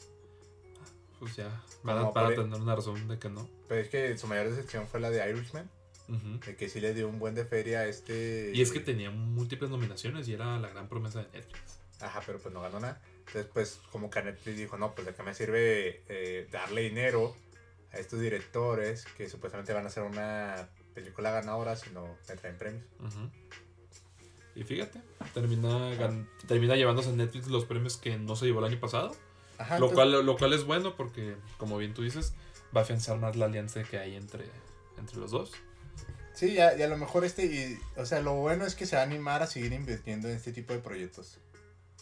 Pues ya, para, Como para tener una razón de que no. Pero es que su mayor decepción fue la de Irishman. Ujú. De que sí le dio un buen de feria a este. Y es que tenía múltiples nominaciones y era la gran promesa de Netflix. Ajá, pero pues no ganó nada. Entonces, pues, como que Netflix dijo, no, pues de qué me sirve eh, darle dinero a estos directores que supuestamente van a hacer una película ganadora si no me traen premios. Y fíjate, termina, gan- termina llevándose a Netflix los premios que no se llevó el año pasado. Ajá, Lo entonces- cual, lo cual es bueno porque, como bien tú dices, va a afianzar más la alianza que hay entre, entre los dos. Sí, ya, y a lo mejor este, y, o sea, lo bueno es que se va a animar a seguir invirtiendo en este tipo de proyectos.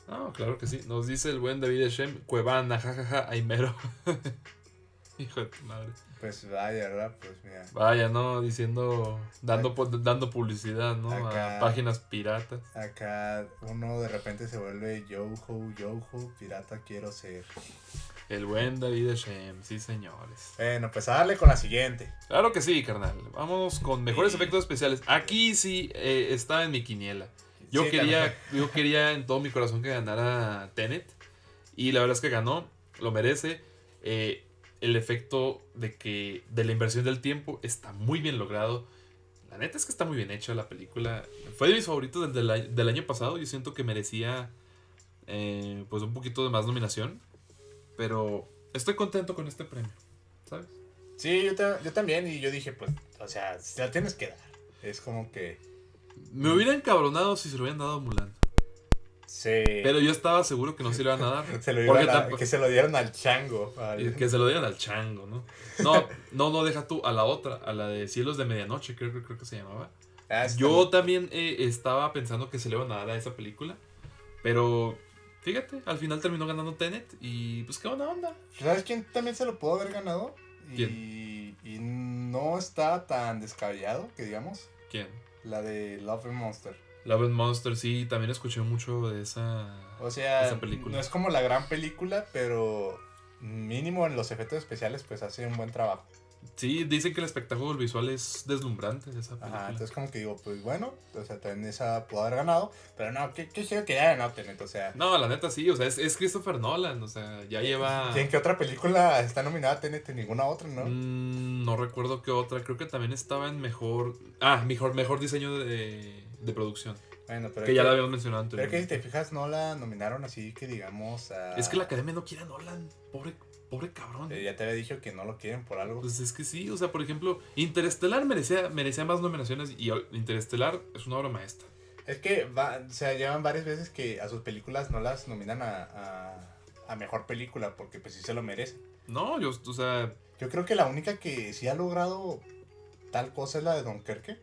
Ah, claro que sí. Nos dice el buen David Shem, Cuevana, jajaja, Aimero. Hijo de tu madre. Pues vaya, ¿verdad? Pues mira. Vaya, ¿no? Diciendo, dando, dando publicidad, ¿no? Acá. A páginas piratas. Acá uno de repente se vuelve Yoho, Yoho, pirata quiero ser. El buen David Shem, sí señores. Bueno, pues a darle con la siguiente. Claro que sí, carnal. Vamos con mejores Sí. efectos especiales. Aquí sí eh, está en mi quiniela. Yo Sí, quería, yo quería en todo mi corazón que ganara Tenet. Y la verdad es que ganó, lo merece. Eh, el efecto de que de la inversión del tiempo está muy bien logrado. La neta es que está muy bien hecha la película. Fue de mis favoritos del, del, del año pasado. Yo siento que merecía eh, pues un poquito de más nominación. Pero estoy contento con este premio. ¿Sabes? Sí, yo, ta- yo también, y yo dije, pues, o sea, se la tienes que dar. Es como que. Me hubiera encabronado si se lo hubieran dado a Mulan. Sí. Pero yo estaba seguro que no se lo iban a dar. se lo porque iban a- tampoco- que se lo dieron al chango. Que se lo dieran al chango, ¿no? No, no, no, deja tú a la otra, a la de Cielos de Medianoche, creo, creo, creo que se llamaba. Ah, Yo también eh, estaba pensando que se le iban a dar a esa película, pero fíjate, al final terminó ganando Tenet y pues qué buena onda. ¿Sabes quién también se lo pudo haber ganado? Y, y no está tan descabellado, que digamos. ¿Quién? La de Love and Monster. Love and Monster, sí, también escuché mucho de esa... O sea, Esa película. no es como la gran película, pero mínimo en los efectos especiales, pues hace un buen trabajo. Sí, dicen que el espectáculo visual es deslumbrante de esa película. Ajá, entonces como que digo, pues bueno, o sea, también esa pudo haber ganado, pero no, qué qué chido que ya ganó Tenet, o sea. No, la neta sí, o sea, es, es Christopher Nolan, o sea, ya lleva... ¿En qué otra película está nominada Tenet? En ninguna otra, ¿no? Mm, no recuerdo qué otra, creo que también estaba en mejor... Ah, mejor, mejor diseño de, de producción, Bueno, pero que ya que- la habíamos mencionado Pero es que si anteriormente. te fijas, no la nominaron así que digamos a... Es que la academia no quiere a Nolan, pobre, pobre cabrón. Eh, ya te había dicho que no lo quieren por algo. Pues es que sí, o sea, por ejemplo, Interestelar merecía, merecía más nominaciones y Interestelar es una obra maestra. Es que va, o sea, llevan varias veces que a sus películas no las nominan a, a, a mejor película porque pues sí se lo merecen. No, yo, o sea, Yo creo que la única que sí ha logrado tal cosa es la de Dunkerque.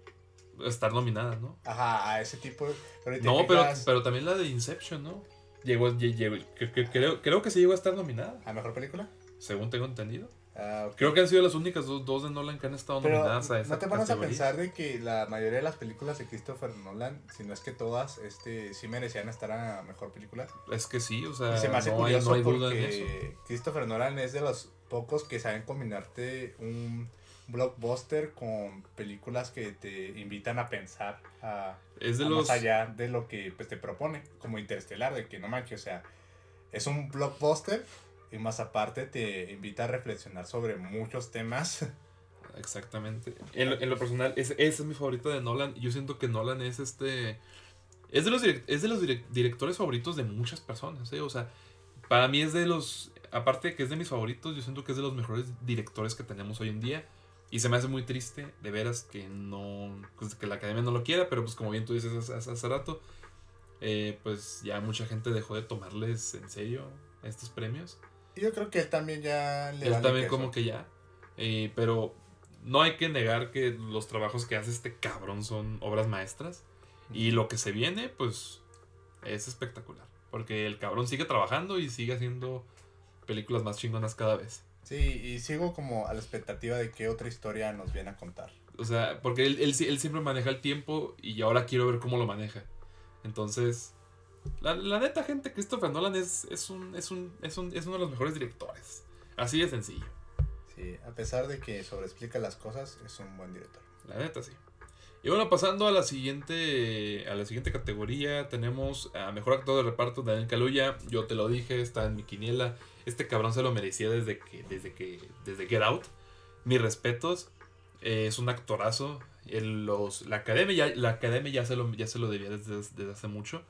Estar nominada, ¿no? Ajá, a ese tipo. Pero No, pero, fijas, pero también la de Inception, ¿no? Llegó, lle- llegó- que- que- creo, creo que sí llegó a estar nominada, ¿A mejor película? según tengo entendido. Ah. Creo que han sido las únicas dos, dos de Nolan que han estado Pero nominadas a esa no te pones a pensar de que la mayoría de las películas de Christopher Nolan, si no es que todas, este, sí merecían estar a mejor película. Es que sí, o sea, Y se me hace no, hay, curioso no hay duda porque Christopher Nolan es de los pocos que saben combinarte un blockbuster con películas que te invitan a pensar a, Es de a los... más allá de lo que pues, te propone, como Interestelar, de que no manches, o sea, es un blockbuster y más aparte te invita a reflexionar sobre muchos temas. Exactamente. En, lo- en lo personal, ese, ese es mi favorito de Nolan. Yo siento que Nolan es este. Es de los, es de los direc- directores favoritos de muchas personas, ¿eh? O sea, para mí es de los. Aparte de que es de mis favoritos, yo siento que es de los mejores directores que tenemos hoy en día. Y se me hace muy triste, de veras, que no. pues, que la academia no lo quiera, pero pues como bien tú dices hace, rato, eh, pues ya mucha gente dejó de tomarles en serio estos premios. Yo creo que él también ya le Él vale también queso. como que ya. Eh, pero no hay que negar que los trabajos que hace este cabrón son obras maestras. Y lo que se viene, pues, es espectacular. Porque el cabrón sigue trabajando y sigue haciendo películas más chingonas cada vez. Sí, y sigo como a la expectativa de qué otra historia nos viene a contar. O sea, porque él, él, sí- él siempre maneja el tiempo y ahora quiero ver cómo lo maneja. Entonces, la, la neta, gente, Christopher Nolan es, es, un, es, un, es, un, es uno de los mejores directores. Así de sencillo. Sí, a pesar de que sobreexplica las cosas, es un buen director. La neta, sí. Y bueno, pasando a la siguiente a la siguiente categoría, tenemos a Mejor Actor de Reparto, Daniel Kaluuya. Yo te lo dije, está en mi quiniela. Este cabrón se lo merecía desde que, desde que, desde Get Out. Mis respetos. Eh, es un actorazo. El- los, la academia, ya, la academia ya, se lo, ya se lo debía desde, desde hace mucho.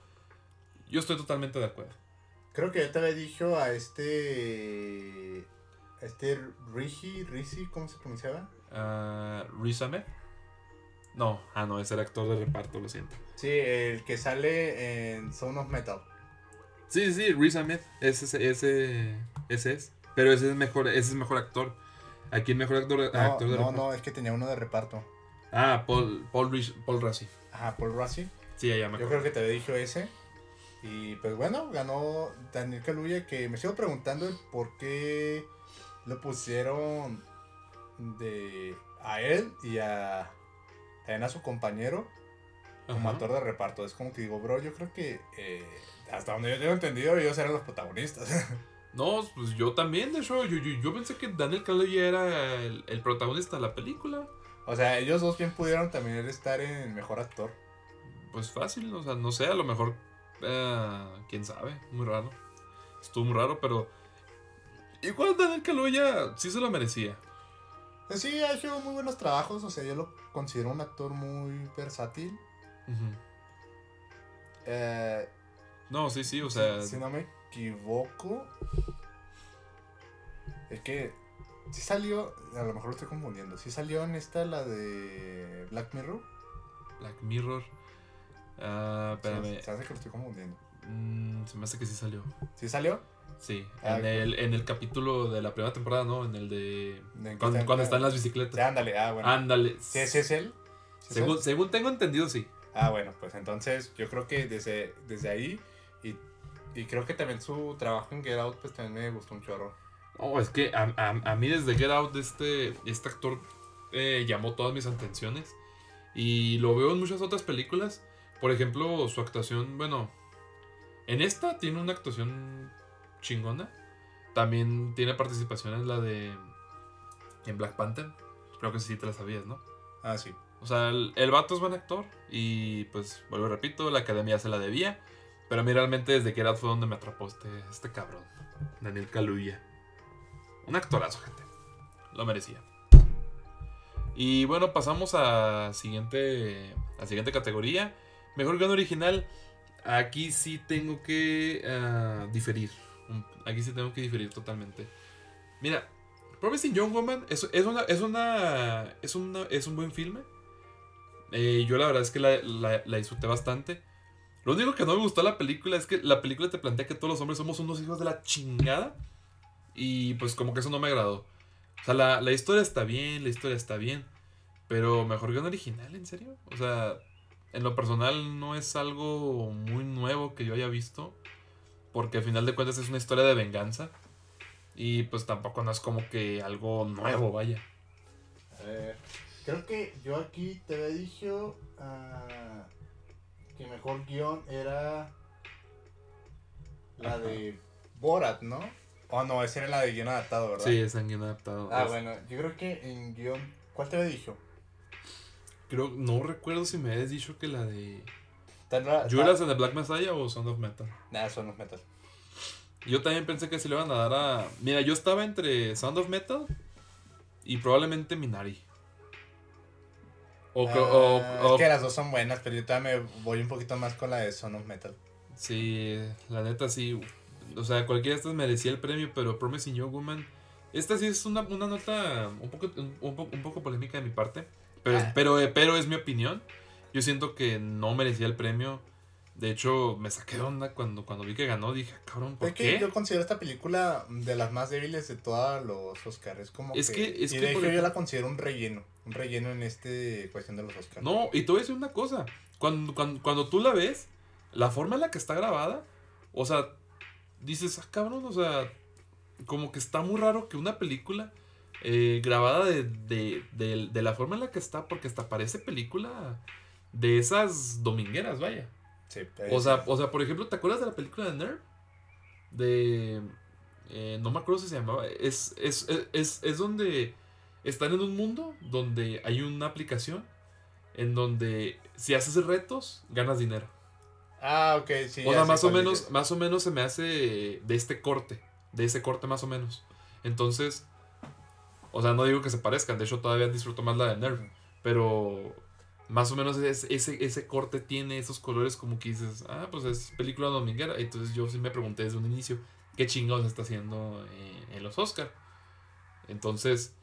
Yo estoy totalmente de acuerdo. Creo que yo te había dicho a este. A este Rishi, Rishi, ¿cómo se pronunciaba? Ah, Riz Ahmed. No, ah, no, ese era actor de reparto, lo siento. Sí, el que sale en Sound of Metal. Sí, sí, Riz Ahmed. Ese, ese, ese, es. Pero ese es mejor, ese es mejor actor. Aquí el mejor actor, No, actor de no, reparto. no, es que tenía uno de reparto. Ah, Paul, Paul, Riz- Paul Rassi. Ajá, Paul Rassi. Sí, ya me Yo creo que te había dicho ese. Y pues bueno, ganó Daniel Kaluuya, que me sigo preguntando el por qué lo pusieron de a él y a también a su compañero como Ajá. actor de reparto. Es como que digo, bro, yo creo que eh, hasta donde yo tengo entendido, ellos eran los protagonistas. No, pues yo también, de hecho, yo, yo, yo pensé que Daniel Kaluuya era el, el protagonista de la película. o sea, ellos dos bien pudieron también estar en mejor actor. Pues fácil, o sea, no sé, a lo mejor, eh, quién sabe, muy raro. Estuvo muy raro, pero igual Daniel Kaluuya sí se lo merecía. Pues sí, ha hecho muy buenos trabajos. O sea, yo lo considero un actor muy versátil. Ujú. Eh, No, sí, sí, o sea, si, si no me equivoco, es que sí salió, a lo mejor lo estoy confundiendo, sí salió en esta la de Black Mirror. Black Mirror. Ah, Se, espérame. se hace que lo estoy confundiendo. Mm, se me hace que sí salió. ¿Sí salió? Sí, Ah, en, el, en el capítulo de la primera temporada, ¿no? En el de... ¿De qué Cuando, está- cuando están las bicicletas. ándale, ah, bueno. Ándale. ¿Sí, sí es él? ¿Sí es Según, él? según tengo entendido, sí. Ah, bueno, pues entonces yo creo que desde, desde ahí y, y creo que también su trabajo en Get Out pues también me gustó un chorro. No, es que a, a- a mí desde Get Out este, este actor eh, llamó todas mis atenciones. Y lo veo en muchas otras películas. Por ejemplo, su actuación, bueno, en esta tiene una actuación chingona. También tiene participación en la de... En Black Panther. Creo que sí te la sabías, ¿no? Ah, sí. O sea, el, el vato es buen actor. Y pues, vuelvo y repito, la academia se la debía. Pero a mí realmente desde Get Out fue donde me atrapó este, este cabrón. Daniel Kaluuya. Un actorazo, gente. Lo merecía. Y bueno, pasamos a siguiente, a siguiente categoría. Mejor guion original. Aquí sí tengo que ah, diferir. Aquí sí tengo que diferir totalmente. Mira, Promising Young Woman es, es una, es una, es una, es un buen filme. Eh, yo la verdad es que la, la- la disfruté bastante. Lo único que no me gustó la película es que la película te plantea que todos los hombres somos unos hijos de la chingada. Y pues como que eso no me agradó. O sea, la, la historia está bien, la historia está bien. Pero mejor guion original, ¿en serio? O sea, en lo personal no es algo muy nuevo que yo haya visto. Porque al final de cuentas es una historia de venganza. Y pues tampoco no es como que algo nuevo, vaya. A ver, creo que yo aquí te había dicho ah, que mejor guion era la Ajá. de Borat, ¿no? Oh, no, esa era la de guion adaptado, ¿verdad? Sí, es en guion adaptado. Ah, Es- bueno, yo creo que en guion... ¿Cuál te había dicho? Creo, no recuerdo si me habías dicho que la de. ¿Judas en the Black Messiah o Sound of Metal? Nah, son los metal. Yo también pensé que se le iban a dar a. Mira, yo estaba entre Sound of Metal y probablemente Minari. O, o- o- es que las dos son buenas, pero yo todavía me voy un poquito más con la de Son of Metal. Sí, la neta sí. O sea, cualquiera de estas merecía el premio, pero Promising Young Woman. Esta sí es una, una nota un poco, un, un poco, un poco polémica de mi parte. Pero, Ah. pero, pero es mi opinión. Yo siento que no merecía el premio. De hecho, me saqué de onda cuando, cuando vi que ganó. Dije, "Ah, cabrón, ¿por Es que qué? yo considero esta película de las más débiles de todos los Oscars. Es como Es que- es y que de hecho por yo la considero un relleno. Un relleno en este cuestión de los Oscars. No, y te voy a decir una cosa. Cuando, cuando, cuando tú la ves, la forma en la que está grabada, o sea, dices, ah, cabrón, o sea, como que está muy raro que una película eh, grabada de, de, de- de la forma en la que está, porque hasta parece película de esas domingueras, vaya. Sí, O sea, o sea, por ejemplo, ¿te acuerdas de la película de Nerve? De... eh, no me acuerdo si se llamaba. Es, es, es, es, es donde están en un mundo donde hay una aplicación en donde si haces retos, ganas dinero. Ah, ok, sí. o sea, más o menos, más o menos se me hace de este corte. De ese corte más o menos. Entonces, O sea, no digo que se parezcan, de hecho todavía disfruto más la de Nerve. Pero más o menos ese, ese corte tiene esos colores como que dices, ah, pues es película dominguera. Entonces yo sí me pregunté desde un inicio, ¿qué chingados está haciendo en los Oscar? Entonces,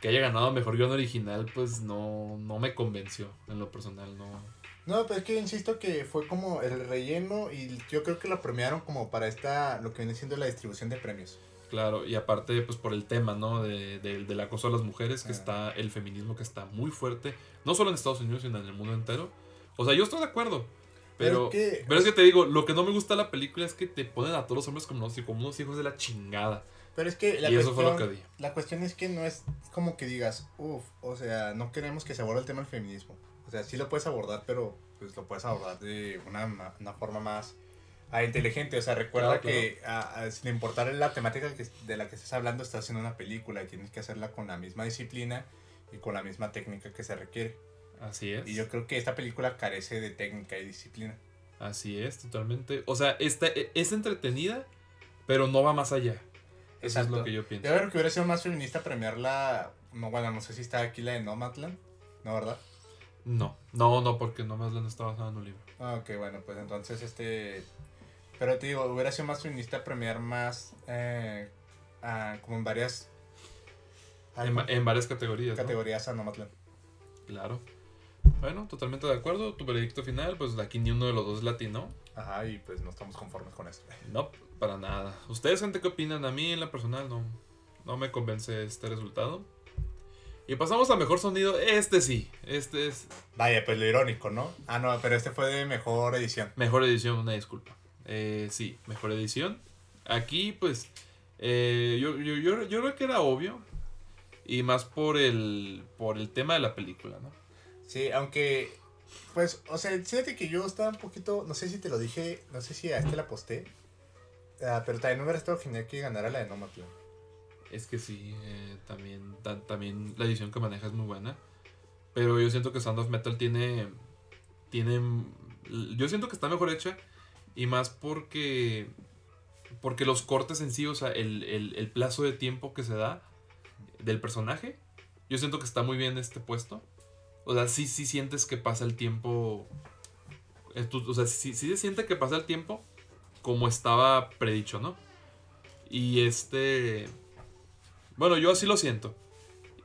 que haya ganado mejor guion original, pues no, no me convenció en lo personal, no. No, pero es que insisto que fue como el relleno y yo creo que lo premiaron como para esta, lo que viene siendo la distribución de premios. Claro, y aparte, pues por el tema, ¿no? De, del acoso a las mujeres, que ah. está el feminismo que está muy fuerte, no solo en Estados Unidos, sino en el mundo entero. O sea, yo estoy de acuerdo. Pero, pero, es que te digo, lo que no me gusta de la película es que te ponen a todos los hombres como unos, como unos hijos de la chingada. Pero es que la, cuestión, la cuestión es que no es como que digas, uff, o sea, no queremos que se aborde el tema del feminismo. O sea, sí lo puedes abordar, pero pues lo puedes abordar de una, una forma más ah, inteligente. O sea, recuerda que sin importar la temática de la que estés hablando, estás haciendo una película y tienes que hacerla con la misma disciplina y con la misma técnica que se requiere. Así es. Y yo creo que esta película carece de técnica y disciplina. Así es, totalmente. O sea, esta, e, es entretenida, pero no va más allá. Eso es lo que yo pienso. Yo creo que hubiera sido más feminista premiarla. No, bueno, no sé si está aquí la de Nomadland. ¿No, verdad? No, no, no, porque Nomadland está basada en un libro. Ah, ok, bueno, pues entonces este. Pero te digo, hubiera sido más feminista premiar más. Eh, como en varias. En, varias categorías. Categorías a Nomadland. Claro. Bueno, totalmente de acuerdo. Tu veredicto final, pues aquí ni uno de los dos latino. Ajá, y pues no estamos conformes con esto. No, para nada. ¿Ustedes, gente, qué opinan? A mí, en la personal, no, no me convence este resultado. Y pasamos a mejor sonido. Este sí, este es. Vaya, pues lo irónico, ¿no? Ah, no, pero este fue de mejor edición. Mejor edición, una disculpa. Eh, sí, mejor edición. Aquí, pues, eh, yo, yo, yo, yo creo que era obvio. Y más por el, por el tema de la película, ¿no? Sí, aunque pues, o sea, fíjate que yo estaba un poquito, no sé si te lo dije, no sé si a este la posté, uh, pero también hubiera estado genial que ganara la de Nomadland. Es que sí, eh, también, también la edición que maneja es muy buena. Pero yo siento que Sound of Metal tiene, tiene, yo siento que está mejor hecha y más porque, porque los cortes en sí, o sea, el, el, plazo de tiempo que se da del personaje, yo siento que está muy bien este puesto. O sea, sí, sí sientes que pasa el tiempo. O sea, sí, sí se siente que pasa el tiempo como estaba predicho, ¿no? Y este. Bueno, yo así lo siento.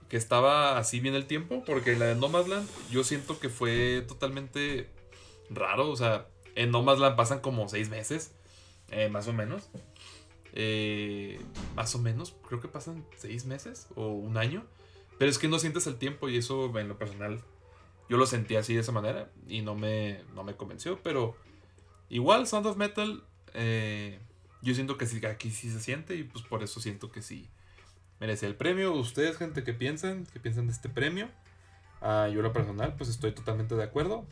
Que estaba así bien el tiempo. Porque la de Nomadland, yo siento que fue totalmente raro. O sea, en Nomadland pasan como seis meses. Eh, más o menos. Eh, más o menos. Creo que pasan seis meses o un año. Pero es que no sientes el tiempo y eso en lo personal yo lo sentí así de esa manera y no me, no me convenció. Pero igual Sound of Metal eh, yo siento que sí, aquí sí se siente y pues por eso siento que sí merece el premio. Ustedes, gente, ¿qué piensan? ¿Qué piensan de este premio? Uh, yo lo personal pues estoy totalmente de acuerdo.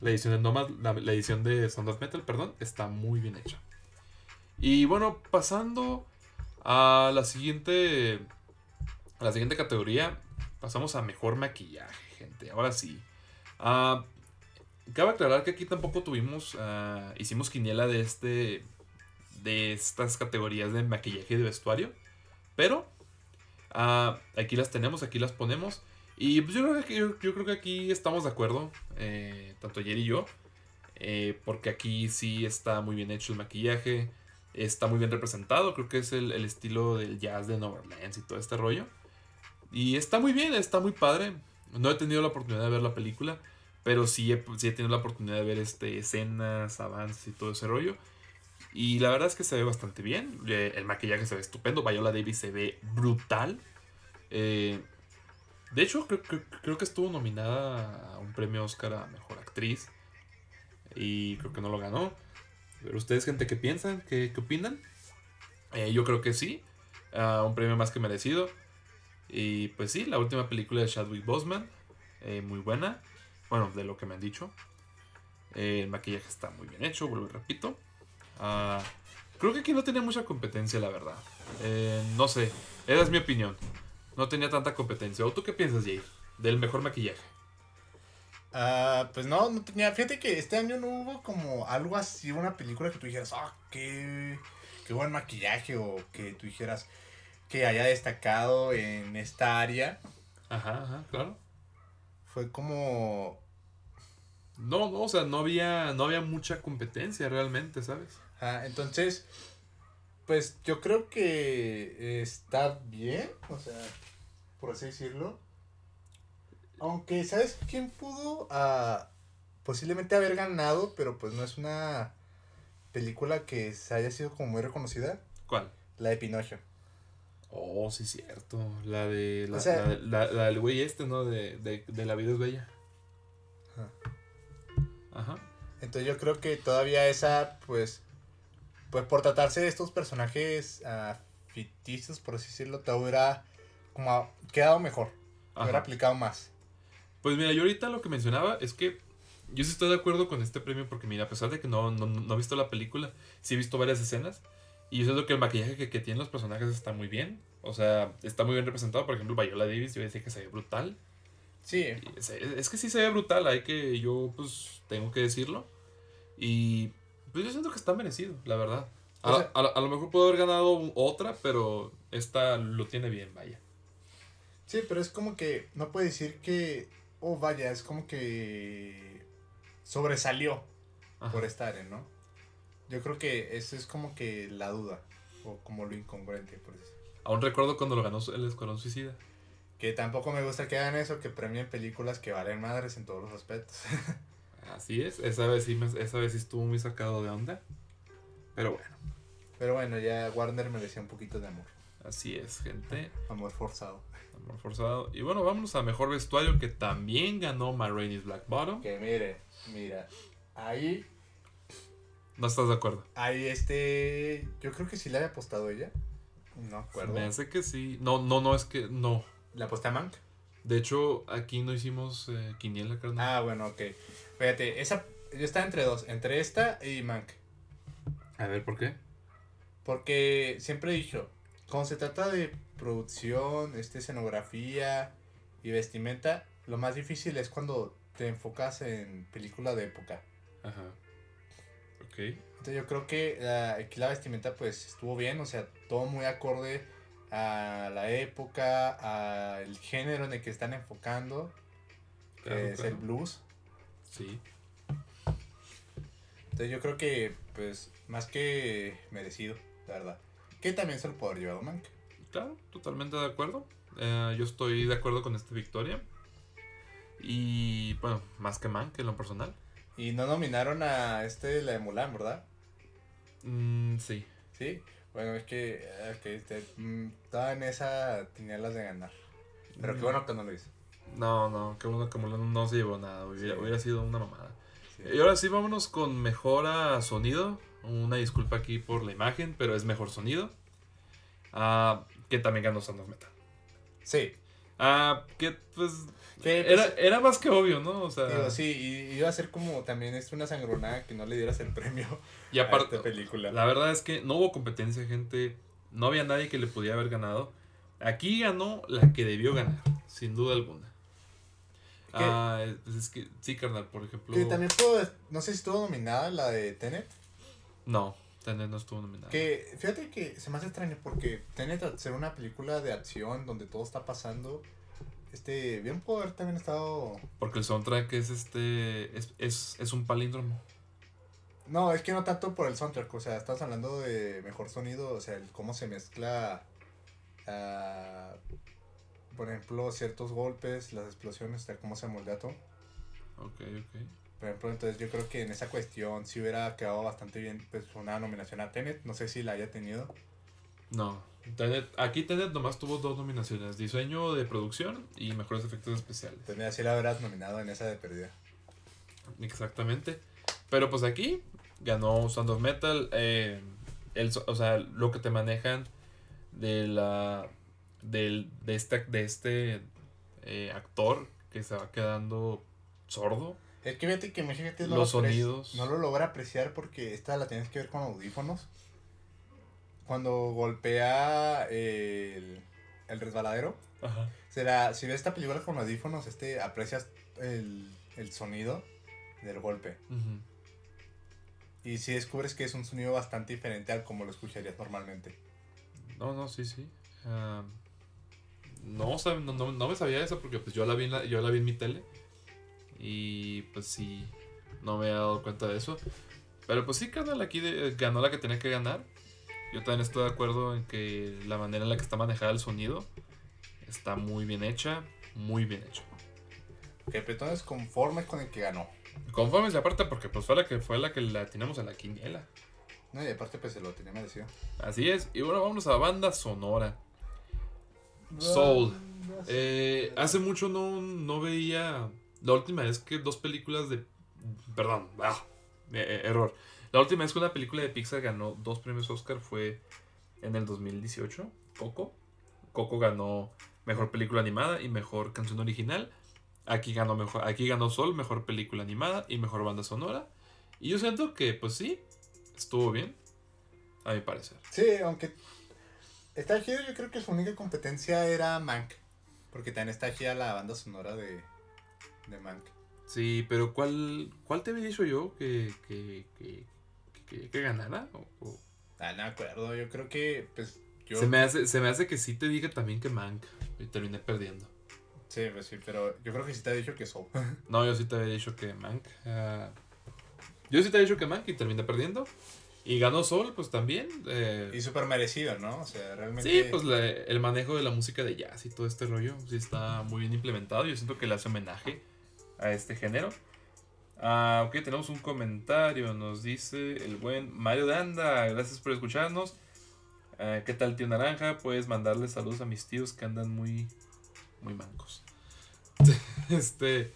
La edición de Nomad, la, edición de Sound of Metal, perdón, está muy bien hecha. Y bueno, pasando a la siguiente a la siguiente categoría, Pasamos a mejor maquillaje, gente. Ahora sí. Uh, cabe aclarar que aquí tampoco tuvimos. Ah, hicimos quiniela de este. De estas categorías de maquillaje y de vestuario. Pero. Ah, aquí las tenemos, aquí las ponemos. Y pues yo, creo que, yo, creo que aquí estamos de acuerdo. Eh, tanto ayer y yo. Eh, porque aquí sí está muy bien hecho el maquillaje. Está muy bien representado. Creo que es el, estilo del jazz de Neverlands y todo este rollo. Y está muy bien, está muy padre. No he tenido la oportunidad de ver la película, pero sí he, tenido la oportunidad de ver este, escenas, avances y todo ese rollo. Y la verdad es que se ve bastante bien. Eh, el maquillaje se ve estupendo. Viola Davis se ve brutal. De hecho, creo, que estuvo nominada a un premio Oscar a Mejor Actriz. Y creo que no lo ganó. Pero ustedes, gente, ¿qué piensan? ¿Qué, opinan? Eh, yo creo que sí. un premio más que merecido. Y pues sí, la última película de Chadwick Boseman, eh, muy buena. Bueno, de lo que me han dicho. Eh, el maquillaje está muy bien hecho, vuelvo y repito. Ah, creo que aquí no tenía mucha competencia, la verdad. Eh, no sé, esa es mi opinión. No tenía tanta competencia. ¿O tú qué piensas, Jay? Del mejor maquillaje. Ah, pues no, no tenía. Fíjate que este año no hubo como algo así, una película que tú dijeras, ah, qué, qué buen maquillaje, o que tú dijeras, que haya destacado en esta área. Ajá, ajá, claro. Fue como... No, no, o sea, no había, no había mucha competencia realmente, ¿sabes? Ah, entonces, pues yo creo que está bien, o sea, por así decirlo. Aunque, ¿sabes quién pudo ah, posiblemente haber ganado, pero pues no es una película que se haya sido como muy reconocida? ¿Cuál? La de Pinocho. Oh, sí, cierto. La de. La, O sea- la, la- la del güey este, ¿no? De, de, de La vida es bella. Ajá. Entonces yo creo que todavía esa, pues, pues por tratarse de estos personajes ah, ficticios, por así decirlo, te como quedado mejor, Ajá. aplicado más. Pues mira, yo ahorita lo que mencionaba es que yo sí estoy de acuerdo con este premio porque mira, a pesar de que no, no, no he visto la película, sí he visto varias escenas y yo siento que el maquillaje que, que tienen los personajes está muy bien. O sea, está muy bien representado. Por ejemplo, Viola Davis, yo decía que se ve brutal. Sí, Es que sí se ve brutal, hay que yo pues tengo que decirlo. Y pues yo siento que está merecido, la verdad. A, O sea- a- a lo mejor puedo haber ganado otra, pero esta lo tiene bien, vaya. Sí, pero es como que no puede decir que, oh vaya, es como que sobresalió Ajá. por estar en, ¿no? Yo creo que eso es como que la duda, o como lo incongruente, por eso. Aún recuerdo cuando lo ganó el Escuadrón Suicida. Que tampoco me gusta que hagan eso, que premien películas que valen madres en todos los aspectos. Así es, esa vez sí, me- esa vez sí estuvo muy sacado de onda. Pero bueno, Pero bueno, ya Warner merecía un poquito de amor. así es, gente. Amor forzado. Amor forzado. Y bueno, vámonos a mejor vestuario que también ganó Rainey's Black Bottom. Que mire, mira, ahí, ¿No estás de acuerdo? ahí este, yo creo que sí le había apostado ella. No acuerdo. Me hace que sí. No, no, no, es que no. ¿La aposté a Mank? De hecho, aquí no hicimos eh, quiniela, carnal. Ah, bueno, ok. Fíjate, esa, yo estaba entre dos, entre esta y Mank. A ver, ¿por qué? Porque siempre he dicho, cuando se trata de producción, este, escenografía y vestimenta, lo más difícil es cuando te enfocas en película de época. Ajá. Ok. Entonces yo creo que ah, aquí la vestimenta pues estuvo bien, o sea, todo muy acorde a la época, al género en el que están enfocando, que Claro, es claro. el blues. Sí. Entonces yo creo que pues más que merecido, la verdad. Que también se lo puede llevado Mank. Claro, totalmente de acuerdo. Eh, yo estoy de acuerdo con esta victoria. Y bueno, más que man, que en lo personal. Y no nominaron a este, la de Mulan, ¿verdad? Mm, sí. Sí. Bueno, es que, eh, que este, mm, estaba en esa, tenía las de ganar. Pero qué bueno que no lo hizo. No, no, qué bueno que Mulan no se llevó nada. Hubiera, Sí. hubiera sido una mamada. Sí. Y ahora sí, vámonos con mejora sonido. Una disculpa aquí por la imagen, pero es mejor sonido. Ah, que también ganó Sound of Metal. Sí. Ah, que pues. Que, pues, Era, era más que obvio, ¿no? O sea. Digo, sí, y iba a ser como también es una sangronada que no le dieras el premio y a aparte, esta película. La verdad es que no hubo competencia, gente. No había nadie que le pudiera haber ganado. Aquí ganó la que debió ganar, sin duda alguna. ¿Qué? Ah, pues es que, sí, carnal, por ejemplo. Que también puedo, no sé si estuvo nominada la de Tenet. No, Tenet no estuvo nominado. Que fíjate que se me hace extraño porque Tenet al ser una película de acción donde todo está pasando, este, bien pudo haber también estado... Porque el soundtrack es este. Es, es, es un palíndromo. No, es que no tanto por el soundtrack, o sea, estás hablando de mejor sonido, o sea, el cómo se mezcla, ah, por ejemplo, ciertos golpes, las explosiones, o sea, cómo se moldea todo. Ok, ok. Por ejemplo, entonces yo creo que en esa cuestión sí hubiera quedado bastante bien pues, una nominación a Tenet. No sé si la haya tenido. No. Tenet- aquí Tenet nomás tuvo dos nominaciones: diseño de producción y mejores efectos especiales. Entonces, mira, sí la hubieras nominado en esa de perdida. Exactamente. Pero pues aquí ganó Sound of Metal. eh, el, o sea, lo que te manejan de la. Del, de este, de este eh, actor que se va quedando sordo. Es que fíjate que fíjate, no Los lo sonidos. No lo logra apreciar porque esta la tienes que ver con audífonos. Cuando golpea el, el resbaladero. Ajá. Será, si ves esta película con audífonos, este, aprecias el, el sonido del golpe. Y si descubres que es un sonido bastante diferente al como lo escucharías normalmente. No, no, sí, sí. Ah, no, sab- no, no, no me sabía eso porque pues yo la vi en la- yo la vi en mi tele. Y pues sí, no me he dado cuenta de eso. Pero pues sí, ganó la, aquí de- ganó la que tenía que ganar. Yo también estoy de acuerdo en que la manera en la que está manejada el sonido está muy bien hecha, muy bien hecha. Ok, pero entonces conforme con el que ganó. Conformes aparte porque pues fue la que fue la que la tenemos en la quiniela. No, y aparte pues se lo tenía merecido. Así es. Y bueno, vámonos a banda sonora. Soul. Eh, hace mucho no, no veía. La última vez que dos películas de. Perdón, ah, eh, eh, error. La última vez que una película de Pixar ganó dos premios Oscar fue en el 2018. Coco. Coco ganó mejor película animada y mejor canción original. Aquí ganó, mejor, aquí ganó Sol, mejor película animada y mejor banda sonora. Y yo siento que, pues sí, estuvo bien. A mi parecer. Sí, aunque está chido, yo creo que su única competencia era Mank. Porque también está chida la banda sonora de, de Mank. Sí, pero ¿cuál, cuál te había dicho yo que, que, que, que, que ganara? O- o- Ah, no acuerdo, yo creo que pues yo... Se, me hace, se me hace que sí te dije también que Mank y terminé perdiendo. Sí, pues sí, pero yo creo que sí te ha dicho que Soul. No, yo sí te había dicho que Mank. ah, yo sí te había dicho que Mank y terminé perdiendo. Y ganó Sol, pues también. eh, y súper merecido, ¿no? O sea, realmente... sí, pues la- el manejo de la música de jazz y todo este rollo sí está muy bien implementado. Yo siento que le hace homenaje a este género. Ah, ok, tenemos un comentario. Nos dice el buen Mario Danda. Gracias por escucharnos. Ah, ¿Qué tal, tío Naranja? Puedes mandarle saludos a mis tíos que andan muy, muy mancos. este.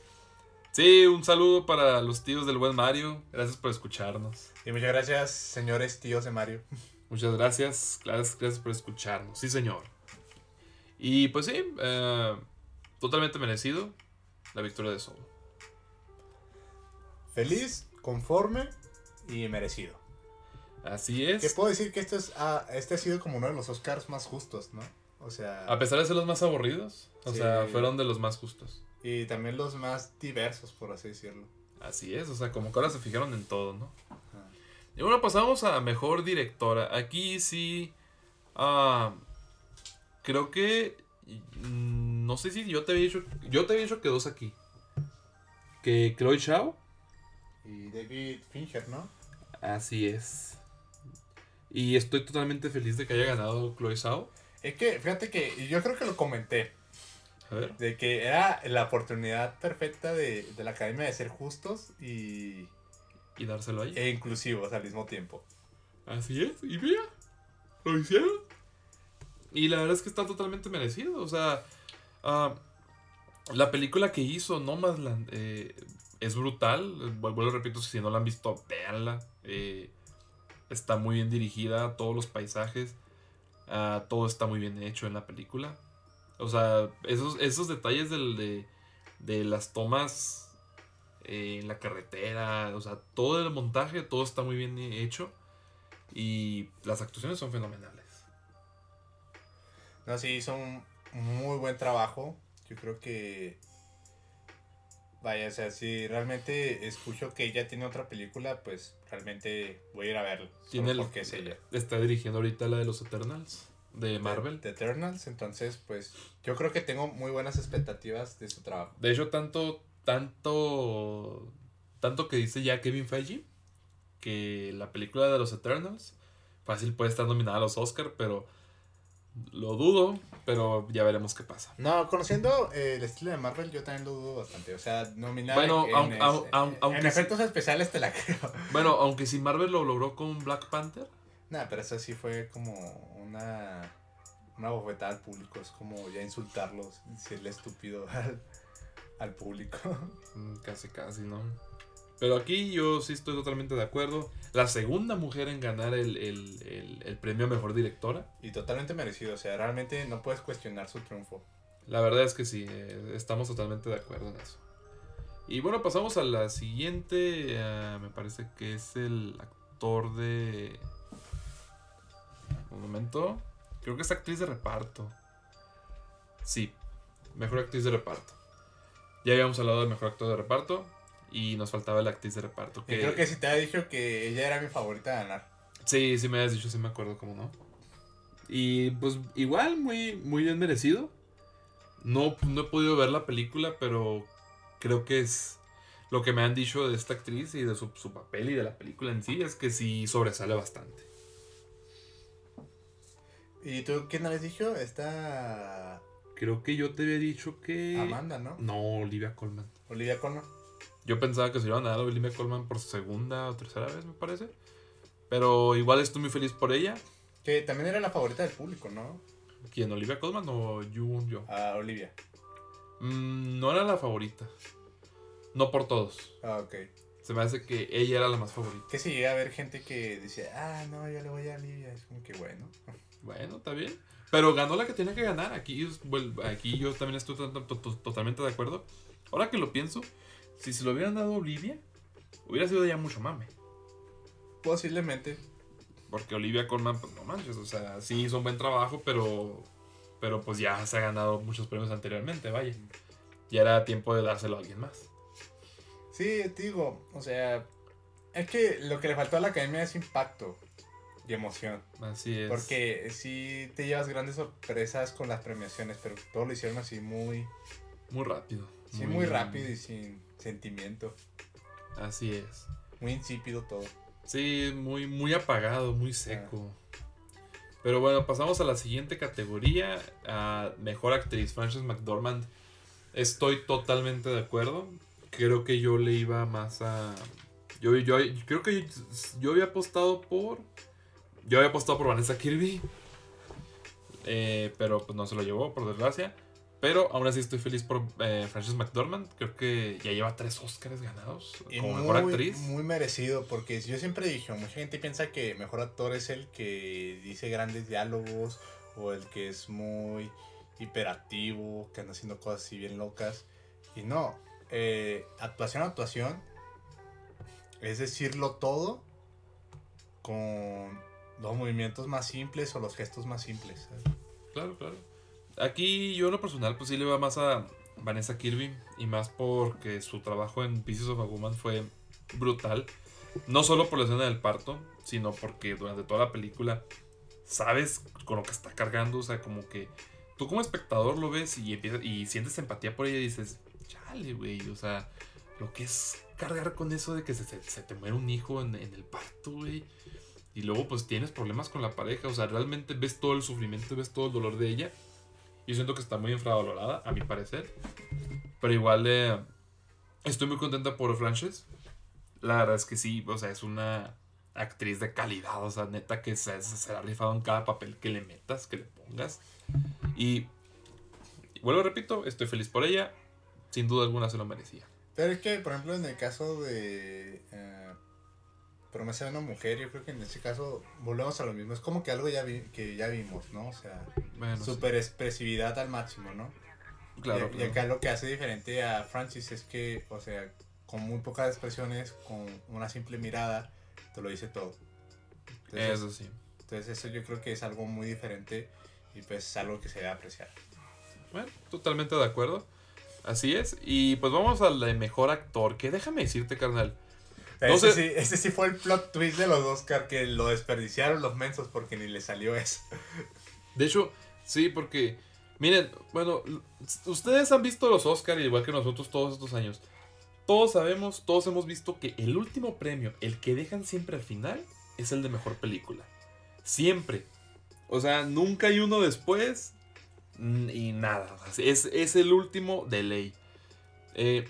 Sí, un saludo para los tíos del buen Mario. Gracias por escucharnos. Y muchas gracias, señores tíos de Mario. Muchas gracias, gracias, gracias por escucharnos. Sí, señor. Y pues sí, eh, totalmente merecido la victoria de Soul. Feliz, conforme y merecido. Así Que es. puedo decir que este, es, ah, este ha sido como uno de los Oscars más justos, ¿no? O sea... A pesar de ser los más aburridos, o Sí. sea, fueron de los más justos. Y también los más diversos, por así decirlo. Así es, o sea, como que ahora se fijaron en todo, ¿no? Ajá. Y bueno, pasamos a mejor directora. Aquí sí. ah, creo que. mm, No sé si yo te había dicho. Yo te había dicho que dos aquí. Que Chloe Shaw. Y David Fincher, ¿no? Así es. Y estoy totalmente feliz de que haya ganado Chloe Zhao. Es que, fíjate que yo creo que lo comenté, A ver. de que era la oportunidad perfecta de, de la academia de ser justos y, Y dárselo ahí. e inclusivos al mismo tiempo. Así es. Y mira. Lo hicieron. Y la verdad es que está totalmente merecido. O sea. ah, la película que hizo Nomadland eh, es brutal. Vuelvo lo repito, si no la han visto, véanla. Eh, está muy bien dirigida, todos los paisajes. todo está muy bien hecho en la película. O sea, esos, esos detalles de, de las tomas eh, en la carretera, o sea, todo el montaje, todo está muy bien hecho. Y las actuaciones son fenomenales. No, sí, un muy buen trabajo. Yo creo que. Vaya, o sea, si realmente escucho que ella tiene otra película, pues realmente voy a ir a verla. Tiene el- porque es ella. Está dirigiendo ahorita la de los Eternals de Marvel. The Eternals, entonces, pues yo creo que tengo muy buenas expectativas de su trabajo. De hecho, tanto, tanto, tanto que dice ya Kevin Feige que la película de los Eternals fácil puede estar nominada a los Oscar, pero lo dudo, pero ya veremos qué pasa. No, conociendo eh, el estilo de Marvel, yo también lo dudo bastante. O sea, nominar Bueno, en, en aunque sí- efectos especiales te la creo. Bueno, aunque si Marvel lo logró con Black Panther, Nah, pero eso sí fue como una, una bofetada al público. Es como ya insultarlos, decirle estúpido al, al público. mm, casi casi, ¿no? Pero aquí yo sí estoy totalmente de acuerdo. La segunda mujer en ganar el, el- el- el premio a Mejor Directora. Y totalmente merecido. O sea, realmente no puedes cuestionar su triunfo. La verdad es que sí, eh, estamos totalmente de acuerdo en eso. Y bueno, pasamos a la siguiente. eh, me parece que es el actor de. Un momento. Creo que es actriz de reparto. Sí, mejor actriz de reparto. Ya habíamos hablado del mejor actor de reparto. Y nos faltaba la actriz de reparto. Y Que... creo que si te había dicho que ella era mi favorita de ganar. Sí, sí me habías dicho, sí me acuerdo cómo no. Y pues igual, muy, muy bien merecido. No, no he podido ver la película, pero creo que es lo que me han dicho de esta actriz y de su, su papel y de la película en sí, es que sí sobresale bastante. ¿Y tú quién habías dicho? Está Creo que yo te había dicho que... Amanda, ¿no? No, Olivia Colman. Olivia Colman. Yo pensaba que se iban a dar a Olivia Colman por segunda o tercera vez, me parece. Pero igual estoy muy feliz por ella. Que también era la favorita del público, ¿no? ¿Quién? ¿Olivia Colman o Yoon Yo? Ah, Olivia. Mm, no era la favorita. No por todos. Ah, ok. Se me hace que ella era la más favorita. Que si llega a haber gente que dice, ah, no, yo le voy a Olivia. Es como que bueno. Bueno, está bien. Pero ganó la que tenía que ganar. Aquí, es- bueno, aquí yo también estoy to- to- to- totalmente de acuerdo. Ahora que lo pienso, si se lo hubieran dado a Olivia, hubiera sido ya mucho mame. Posiblemente. Porque Olivia Colman, pues no manches, o sea, sí hizo un buen trabajo, pero, pero pues ya se ha ganado muchos premios anteriormente, vaya. Ya era tiempo de dárselo a alguien más. Sí, te digo, o sea, es que lo que le faltó a la academia es impacto y emoción. Así es. Porque sí te llevas grandes sorpresas con las premiaciones, pero todo lo hicieron así muy, Muy rápido. Sí, muy rápido y sin sentimiento. Así es. Muy insípido todo. Sí, muy, muy apagado, muy seco. Pero bueno, pasamos a la siguiente categoría, a Mejor Actriz, Frances McDormand. Estoy totalmente de acuerdo. Creo que yo le iba más a... Yo, yo, creo que yo, yo había apostado por... Yo había apostado por Vanessa Kirby. Eh, pero pues no se lo llevó, por desgracia. Pero aún así estoy feliz por eh, Frances McDormand. Creo que ya lleva tres Oscars ganados Y como muy, mejor actriz. muy merecido, porque yo siempre dije, mucha gente piensa que mejor actor es el que dice grandes diálogos o el que es muy hiperactivo, que anda haciendo cosas así bien locas. Y no, eh, actuación a actuación es decirlo todo con los movimientos más simples o los gestos más simples. ¿sabes? Claro, claro. Aquí yo en lo personal pues sí le va más a Vanessa Kirby y más porque su trabajo en Pieces of a Woman fue brutal. No solo por la escena del parto, sino porque durante toda la película sabes con lo que está cargando, o sea, como que tú como espectador lo ves y empiezas y sientes empatía por ella y dices, chale, güey, o sea, lo que es cargar con eso de que se, te muere un hijo en, en el parto, güey. Y luego pues tienes problemas con la pareja, o sea, realmente ves todo el sufrimiento, ves todo el dolor de ella. Yo siento que está muy infravalorada, a mi parecer. Pero igual eh, estoy muy contenta por Frances. La verdad es que sí, o sea, es una actriz de calidad, o sea, neta que se, se, ha rifado en cada papel que le metas, que le pongas. Y, y vuelvo, repito, estoy feliz por ella. Sin duda alguna se lo merecía. Pero es que, por ejemplo, en el caso de eh, Promesa de una mujer, yo creo que en ese caso volvemos a lo mismo. Es como que algo ya vi- que ya vimos, ¿no? O sea, Bueno, sí, super expresividad al máximo, ¿no? claro, y, acá lo que hace diferente a Francis es que, o sea, con muy pocas expresiones, con una simple mirada, te lo dice todo. Entonces, Eso sí. entonces eso yo creo que es algo muy diferente y pues es algo que se debe apreciar. Bueno, totalmente de acuerdo. Así es. Y pues vamos al de mejor actor. Que déjame decirte, carnal. No ese, sé- sí, ese sí fue el plot twist de los Oscar que lo desperdiciaron los mensos porque ni le salió eso. De hecho, sí, porque. Miren, bueno, ustedes han visto los Oscar igual que nosotros todos estos años. Todos sabemos, todos hemos visto que el último premio, el que dejan siempre al final, es el de mejor película. Siempre. O sea, nunca hay uno después mm, y nada. Es, es el último de ley. Eh,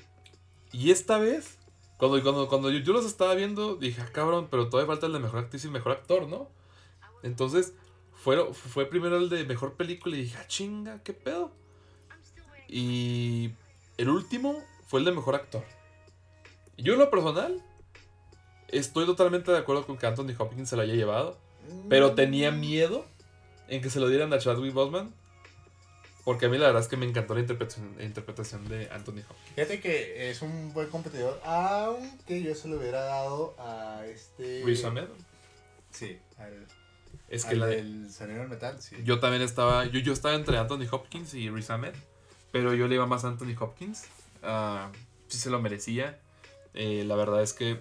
y esta vez, cuando, cuando, cuando yo, yo los estaba viendo, dije, ah, cabrón, pero todavía falta el de mejor actriz y mejor actor, ¿no? Entonces, fue, fue primero el de mejor película y dije, ah, chinga, ¿qué pedo? Y el último fue el de mejor actor. Yo en lo personal, estoy totalmente de acuerdo con que Anthony Hopkins se lo haya llevado, pero tenía miedo en que se lo dieran a Chadwick Boseman. Porque a mí la verdad es que me encantó la interpretación, interpretación de Anthony Hopkins. Fíjate que es un buen competidor, aunque yo se lo hubiera dado a este... Riz Ahmed. Sí, al, Es que la de- del sonido del metal, sí. Yo también estaba. Yo, yo estaba entre Anthony Hopkins y Riz Ahmed. Pero yo le iba más a Anthony Hopkins. Ah, sí se lo merecía. Eh, la verdad es que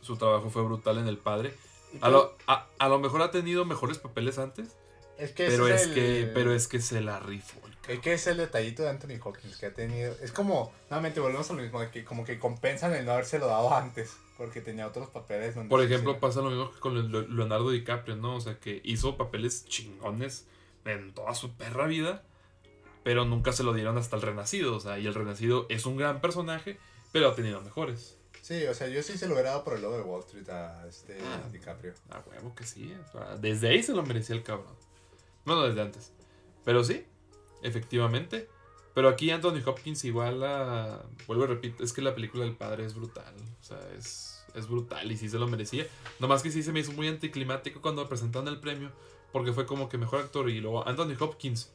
su trabajo fue brutal en El Padre. A lo, a, a lo mejor ha tenido mejores papeles antes. Es que Pero es el- que, pero es que se la rifó. Es que es el detallito de Anthony Hopkins que ha tenido. Es como, nuevamente volvemos a lo mismo, de que como que compensan el no habérselo dado antes, porque tenía otros papeles donde. Por ejemplo, pasa lo mismo que con Le- Leonardo DiCaprio, ¿no? O sea, que hizo papeles chingones en toda su perra vida, pero nunca se lo dieron hasta el Renacido. O sea, y el Renacido es un gran personaje, pero ha tenido mejores. Sí, o sea, yo sí se lo hubiera dado por el logo de Wall Street a este Ah. DiCaprio. A huevo que sí. o sea, desde ahí se lo merecía el cabrón. Bueno, desde antes. Pero sí, efectivamente. Pero aquí Anthony Hopkins igual a... Vuelvo y repito, es que la película del padre es brutal. O sea, es, es brutal y sí se lo merecía. Nomás que sí se me hizo muy anticlimático cuando presentaron el premio. Porque fue como que mejor actor y luego Anthony Hopkins.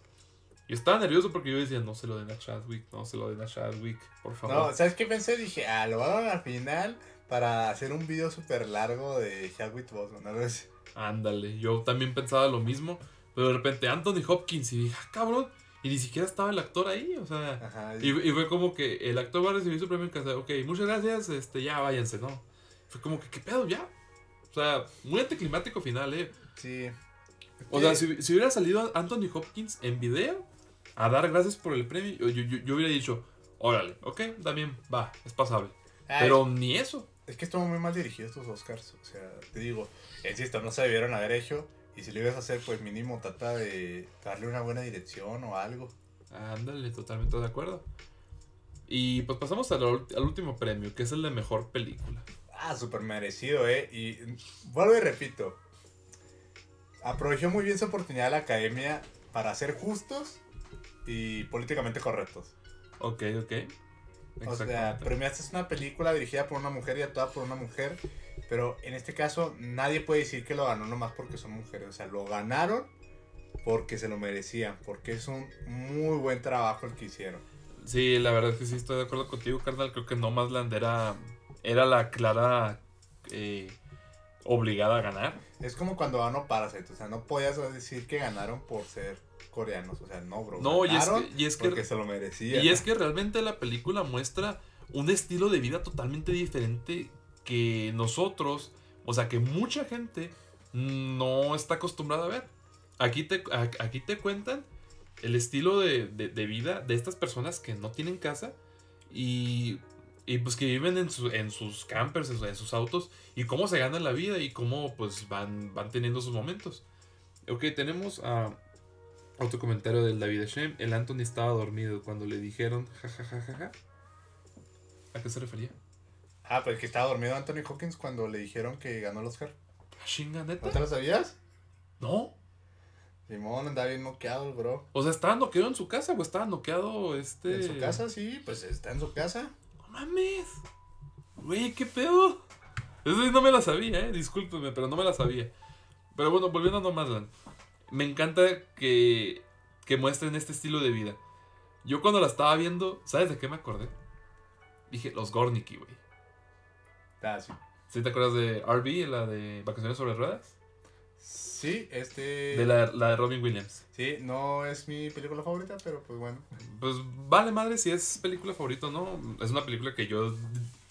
Yo estaba nervioso porque yo decía, no se lo den a Chadwick, no se lo den a Chadwick, por favor. No, ¿sabes qué pensé? Dije, ah, lo van a dar al final para hacer un video súper largo de Chadwick Boseman, así. Ándale, yo también pensaba lo mismo, pero de repente Anthony Hopkins y dije, ah, cabrón, y ni siquiera estaba el actor ahí, o sea, Ajá. y, y fue como que el actor va a recibir su premio en casa, ok, muchas gracias, este, ya váyanse, ¿no? Fue como que, ¿qué pedo ya? O sea, muy anticlimático final, ¿eh? Sí. O sea, si, si hubiera salido Anthony Hopkins en video a dar gracias por el premio, yo, yo, yo- hubiera dicho, órale, ok, también va, es pasable. Ay, Pero ni eso. Es que estuvo muy mal dirigido estos Oscars. O sea, te digo, insisto, no se debieron haber hecho. Y si lo ibas a hacer, pues mínimo trata de darle una buena dirección o algo. Ándale, totalmente de acuerdo. Y pues pasamos al, último premio, que es el de mejor película. Ah, súper merecido, ¿eh? Y vuelvo y repito. Aprovechó muy bien su oportunidad la academia para ser justos y políticamente correctos. Ok, ok. O sea, premiaste una película dirigida por una mujer y actuada por una mujer. Pero en este caso, nadie puede decir que lo ganó nomás porque son mujeres. O sea, lo ganaron porque se lo merecían. Porque es un muy buen trabajo el que hicieron. Sí, la verdad es que sí estoy de acuerdo contigo, carnal. Creo que Nomadland era, era la clara eh, obligada a ganar. Es como cuando ganó Parasite. O sea, no podías decir que ganaron por ser coreanos. O sea, no, bro. No, y es ganaron que, y es que, porque se lo merecían. y es que realmente la película muestra un estilo de vida totalmente diferente que nosotros, o sea, que mucha gente no está acostumbrada a ver. Aquí te, aquí te cuentan el estilo de, de- vida de estas personas que no tienen casa y, y pues que viven en, su- en sus campers, en, su- en sus autos y cómo se ganan la vida y cómo pues van, van teniendo sus momentos. Ok, tenemos a otro comentario del David Shem. El Anthony estaba dormido cuando le dijeron jajajajaja. ¿A qué se refería? Ah, pues que estaba dormido Anthony Hawkins cuando le dijeron que ganó el Oscar. ¿A chinga neta? ¿No te lo sabías? No. Simón andaba bien noqueado bro. O sea, ¿estaba noqueado en su casa o estaba noqueado este. En su casa, sí, pues está en su casa. No mames. Güey, ¿qué pedo? Eso sí no me la sabía, eh. Discúlpeme, pero no me la sabía. Pero bueno, volviendo a Nomadland. Me encanta que, que muestren este estilo de vida. Yo cuando la estaba viendo, ¿sabes de qué me acordé? Dije, los Gorniki, güey. Ah, sí. ¿Sí te acuerdas de RB, la de Vacaciones sobre Ruedas? Sí, este. De la, la de Robin Williams. Sí, no es mi película favorita, pero pues bueno. Pues vale madre si es película favorita o no. Es una película que yo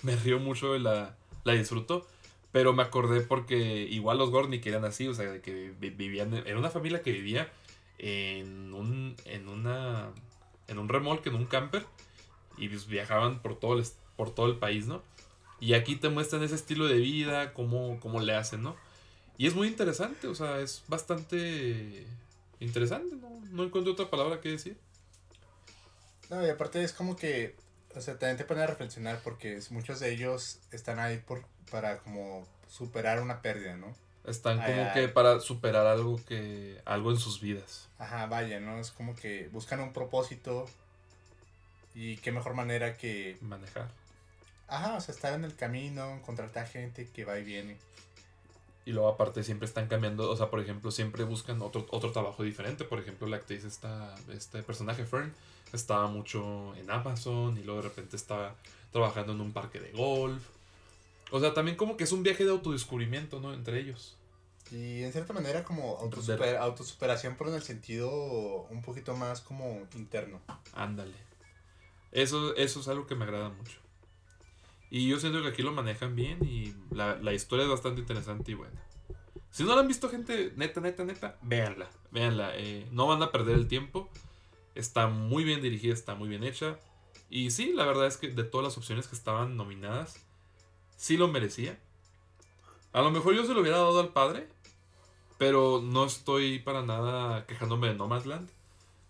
me río mucho y la, la disfruto. Pero me acordé porque igual los Gornick eran así, o sea, que vi- vivían. Era una familia que vivía en un. en una. en un remolque, en un camper. Y pues viajaban por todo el, por todo el país, ¿no? Y aquí te muestran ese estilo de vida, cómo, cómo le hacen, ¿no? Y es muy interesante, o sea, es bastante interesante, ¿no? No encuentro otra palabra que decir. No, y aparte es como que. O sea, también te pone a reflexionar porque muchos de ellos están ahí por, para como superar una pérdida, ¿no? Están como ay. que para superar algo que algo en sus vidas. Ajá, vaya, ¿no? Es como que buscan un propósito. Y qué mejor manera que. Manejar. Ajá, o sea, estar en el camino, encontrarte a gente que va y viene. Y luego aparte siempre están cambiando, o sea, por ejemplo, siempre buscan otro, otro trabajo diferente. Por ejemplo, la actriz esta, este personaje Fern estaba mucho en Amazon y luego de repente estaba trabajando en un parque de golf. O sea, también como que es un viaje de autodescubrimiento, ¿no? Entre ellos. Y en cierta manera como autosuper- autosuperación, pero en el sentido un poquito más como interno. Ándale. Eso, eso es algo que me agrada mucho. Y yo siento que aquí lo manejan bien y la, la historia es bastante interesante y buena. Si no la han visto, gente, neta, neta, neta, véanla. Véanla. Eh, no van a perder el tiempo. Está muy bien dirigida, está muy bien hecha. Y sí, la verdad es que de todas las opciones que estaban nominadas, sí lo merecía. A lo mejor yo se lo hubiera dado al padre, pero no estoy para nada quejándome de Nomadland.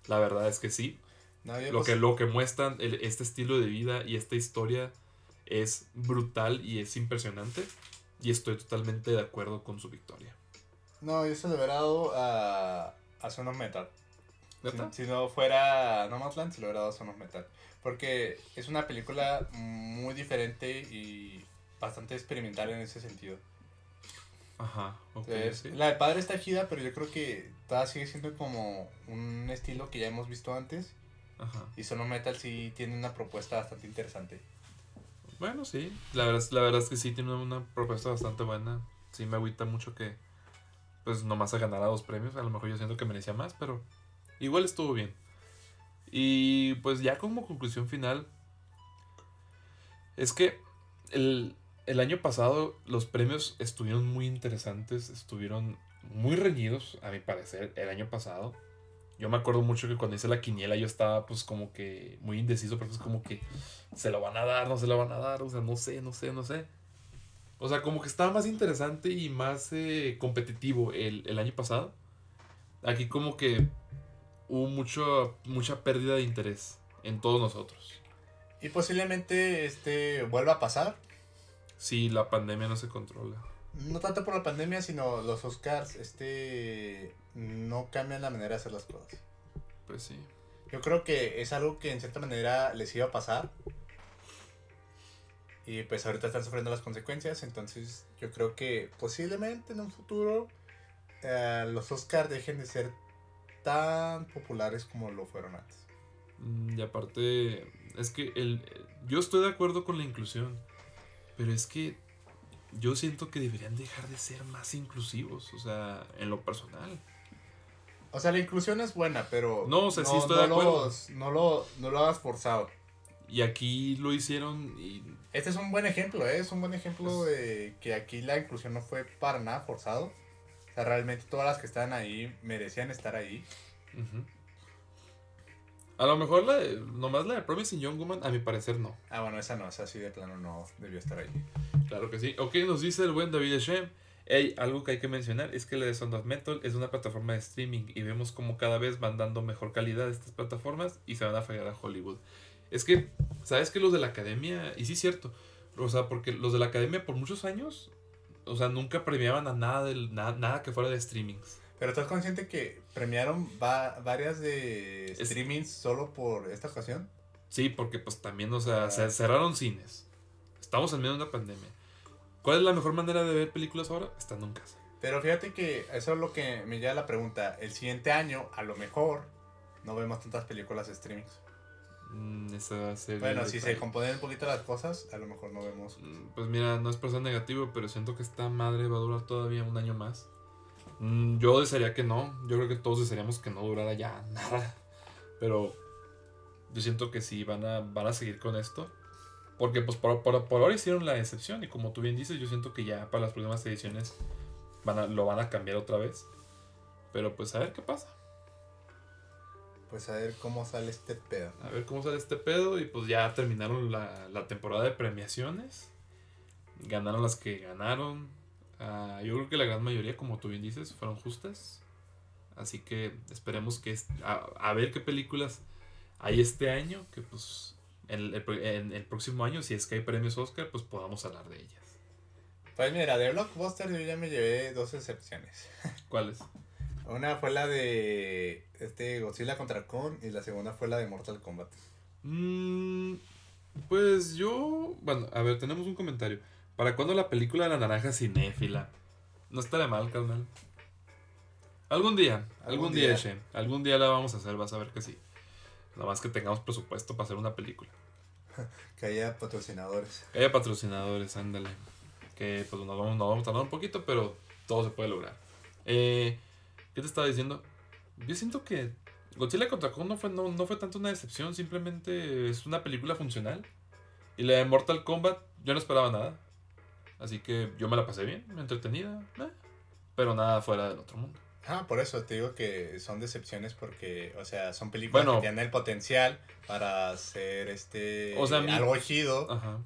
La verdad es que sí. Lo pues- que, lo que muestran el- este estilo de vida y esta historia es brutal y es impresionante. Y estoy totalmente de acuerdo con su victoria. No, yo se lo hubiera dado a, a Son of Metal. Si, si no fuera Nomadland, se lo hubiera dado a Son of Metal. Porque es una película muy diferente y bastante experimental en ese sentido. Ajá, ok. Entonces, sí. La del padre está chida, pero yo creo que todavía sigue siendo como un estilo que ya hemos visto antes. Ajá. Y Son of Metal sí tiene una propuesta bastante interesante. Bueno, sí. La verdad, la verdad es que sí tiene una propuesta bastante buena. Sí me agüita mucho que pues nomás a ganar dos premios. A lo mejor yo siento que merecía más, pero igual estuvo bien. Y pues ya como conclusión final. Es que el, el año pasado los premios estuvieron muy interesantes. Estuvieron muy reñidos, a mi parecer, el año pasado. Yo me acuerdo mucho que cuando hice la quiniela yo estaba pues como que muy indeciso porque es como que se lo van a dar, no se lo van a dar, o sea, no sé, no sé, no sé. O sea, como que estaba más interesante y más eh, competitivo el, el año pasado. Aquí como que hubo mucho, mucha pérdida de interés en todos nosotros. Y posiblemente este vuelva a pasar. Si la pandemia no se controla. No tanto por la pandemia, sino los Oscars este no cambian la manera de hacer las cosas. Pues sí. Yo creo que es algo que en cierta manera les iba a pasar. Y pues ahorita están sufriendo las consecuencias. Entonces yo creo que posiblemente en un futuro eh, los Oscars dejen de ser tan populares como lo fueron antes. Mm, Y aparte, es que el, yo estoy de acuerdo con la inclusión, pero es que yo siento que deberían dejar de ser más inclusivos, o sea, en lo personal. O sea, la inclusión es buena, pero No, o sea, sí estoy de acuerdo. los- no, lo, no lo hagas forzado. Y aquí lo hicieron y Este es un buen ejemplo, ¿eh? es un buen ejemplo de que aquí la inclusión no fue para nada forzado. O sea, realmente todas las que estaban ahí merecían estar ahí. A lo mejor la de- nomás la de Promising Young Woman, a mi parecer no. Ah, bueno, esa no, esa sí de plano no debió estar ahí. Claro que sí. Ok, nos dice el buen David Shem. Hey, algo que hay que mencionar es que la de Sound of Metal es una plataforma de streaming y vemos como cada vez van dando mejor calidad estas plataformas y se van a fallar a Hollywood. Es que, ¿sabes que los de la academia? Y sí es cierto. O sea, porque los de la academia por muchos años, o sea, nunca premiaban a nada, del, na- nada que fuera de streamings. Pero estás consciente que premiaron va- varias de Es- streamings solo por esta ocasión. Sí, porque pues también, o sea, Ah. se cerraron cines. Estamos en medio de una pandemia. ¿Cuál es la mejor manera de ver películas ahora? Estando en casa. Pero fíjate que eso es lo que me lleva a la pregunta. El siguiente año, a lo mejor, no vemos tantas películas streamings. Mm, ese va a ser el Bueno, si se componen un poquito las cosas, a lo mejor no vemos. Mm, Pues mira, no es por ser negativo, pero siento que esta madre va a durar todavía un año más. Mm, Yo desearía que no. Yo creo que todos desearíamos que no durara ya nada. Pero yo siento que sí, van a, van a seguir con esto. Porque pues por, por, por ahora hicieron la excepción. Y como tú bien dices, yo siento que ya para las próximas ediciones van a, lo van a cambiar otra vez. Pero pues a ver qué pasa. Pues a ver cómo sale este pedo. A ver cómo sale este pedo. Y pues ya terminaron la, la temporada de premiaciones. Ganaron las que ganaron. Ah, yo creo que la gran mayoría, como tú bien dices, fueron justas. Así que esperemos que a, a ver qué películas hay este año. Que pues en el, en el próximo año, si es que hay premios Oscar, pues podamos hablar de ellas. Pues mira, de Blockbuster yo ya me llevé dos excepciones. ¿Cuáles? Una fue la de este Godzilla contra Kong y la segunda fue la de Mortal Kombat. Mm, pues yo. Bueno, a ver, tenemos un comentario. ¿Para cuándo la película de la naranja cinéfila? No estaría mal, carnal. Algún día, algún, Algún día. Algún día la vamos a hacer, vas a ver que sí. Nada más que tengamos presupuesto para hacer una película. Que haya patrocinadores. Que haya patrocinadores, ándale. Que pues nos vamos, nos vamos a tardar un poquito, pero todo se puede lograr. Eh, ¿Qué te estaba diciendo? Yo siento que Godzilla contra Kong no fue, no, no fue tanto una decepción, simplemente es una película funcional. Y la de Mortal Kombat, yo no esperaba nada. Así que yo me la pasé bien, entretenida. eh. pero nada fuera del otro mundo. Ah, por eso te digo que son decepciones porque, o sea, son películas Bueno. que tienen el potencial para ser este O sea, algo chido Ajá.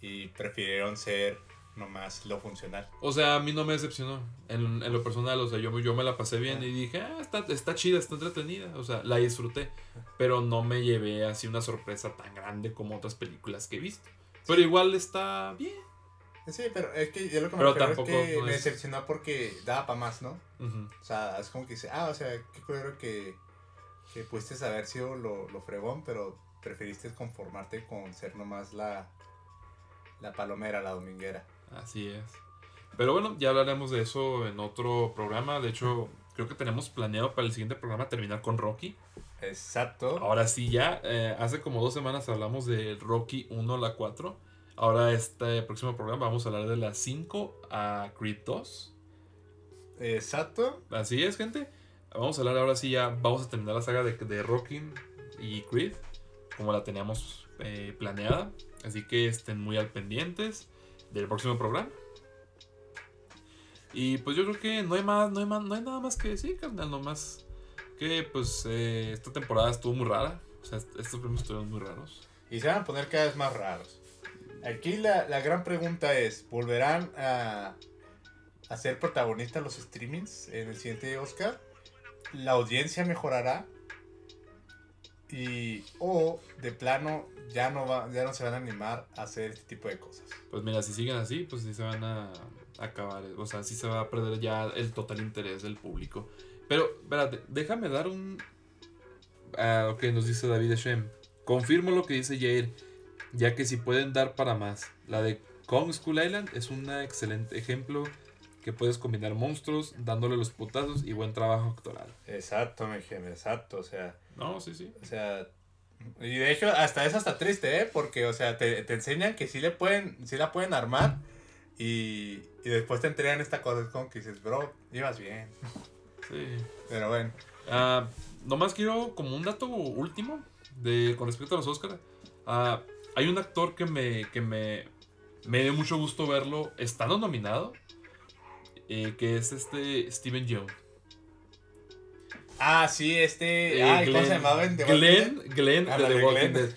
y prefirieron ser nomás lo funcional. O sea, a mí no me decepcionó en, en lo personal. O sea, yo, yo me la pasé bien Ah. y dije, ah, está, está chida, está entretenida. O sea, la disfruté. Pero no me llevé así una sorpresa tan grande como otras películas que he visto. Pero igual está bien. Sí, pero es que yo lo que me refiero es que no me es- decepcionó porque daba para más, ¿no? O sea, es como que dice, ah, o sea, qué culero que, que pudiste haber sido lo, lo fregón, pero preferiste conformarte con ser nomás la, la palomera, la dominguera. Así es. Pero bueno, ya hablaremos de eso en otro programa. De hecho, creo que tenemos planeado para el siguiente programa terminar con Rocky. Exacto. Ahora sí, ya. eh, hace como dos semanas hablamos de Rocky 1 a la 4. Ahora, este próximo programa vamos a hablar de la 5 a Creed 2. Exacto. Así es, gente. Vamos a hablar ahora sí, ya vamos a terminar la saga de, de Rocky y Creed, como la teníamos eh, planeada. Así que estén muy al pendientes del próximo programa. Y pues yo creo que no hay más, no hay más, no hay nada más que decir, carnal, nomás que pues eh, esta temporada estuvo muy rara. O sea, est- estos premios estuvieron muy raros. Y se van a poner cada vez más raros. Aquí la, la gran pregunta es, ¿volverán a, a ser protagonistas los streamings en el siguiente Oscar? ¿La audiencia mejorará? Y, o de plano ya no, va, ya no se van a animar a hacer este tipo de cosas. Pues mira, si siguen así, pues sí se van a acabar. O sea, sí se va a perder ya el total interés del público. Pero, espérate, déjame dar un. Ah, ok, nos dice David Shem. Confirmo lo que dice Jair, ya que si pueden dar para más. La de Kong School Island es un excelente ejemplo que puedes combinar monstruos, dándole los putazos y buen trabajo actoral. Exacto, me dije, exacto, o sea, No, sí, sí. o sea, y de hecho hasta es hasta triste, ¿eh? Porque, o sea, te, te enseñan que sí le pueden, sí la pueden armar y, y después te entregan esta cosa, es como que dices, bro, ibas bien, Sí. pero bueno, Ah, nomás quiero como un dato último de con respecto a los Oscars. Hay un actor que me que me me dio mucho gusto verlo estando nominado, eh, que es este Steven Yeun. ah, sí, este, Eh, ay, ¿cómo se llamaba en The Walking Glenn, Dead? Glenn Ah, de The Walking Glenn. Dead.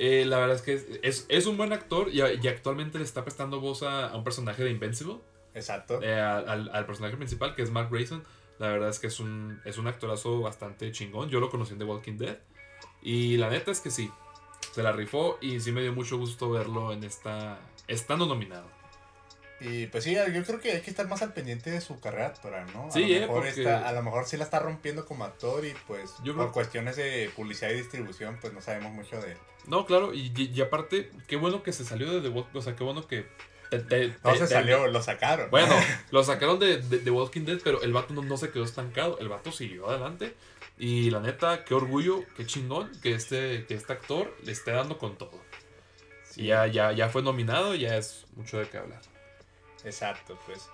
Eh, la verdad es que es, es, es un buen actor y, y actualmente le está prestando voz a, a un personaje de Invincible. Exacto, eh, al, al personaje principal, que es Mark Grayson. La verdad es que es un, es un actorazo bastante chingón. Yo lo conocí en The Walking Dead. Y la neta es que sí, se la rifó y sí me dio mucho gusto verlo en esta. estando nominado. y pues sí, yo creo que hay que estar más al pendiente de su carrera actoral, ¿no? A Sí, lo eh, mejor porque- está- a lo mejor sí la está rompiendo como actor y pues Yo por creo- cuestiones de publicidad y distribución, pues no sabemos mucho de él. No, claro, y, y- y aparte, qué bueno que se salió de The Walking Dead. O sea, qué bueno que. te- te- No te- se salió, lo sacaron. Bueno, lo sacaron de, de, de Walking Dead, pero el vato no, no se quedó estancado. El vato siguió adelante. Y la neta, qué orgullo, qué chingón que este, que este actor le esté dando con todo. Sí. Y ya, ya, ya fue nominado, ya es mucho de qué hablar. Exacto, pues.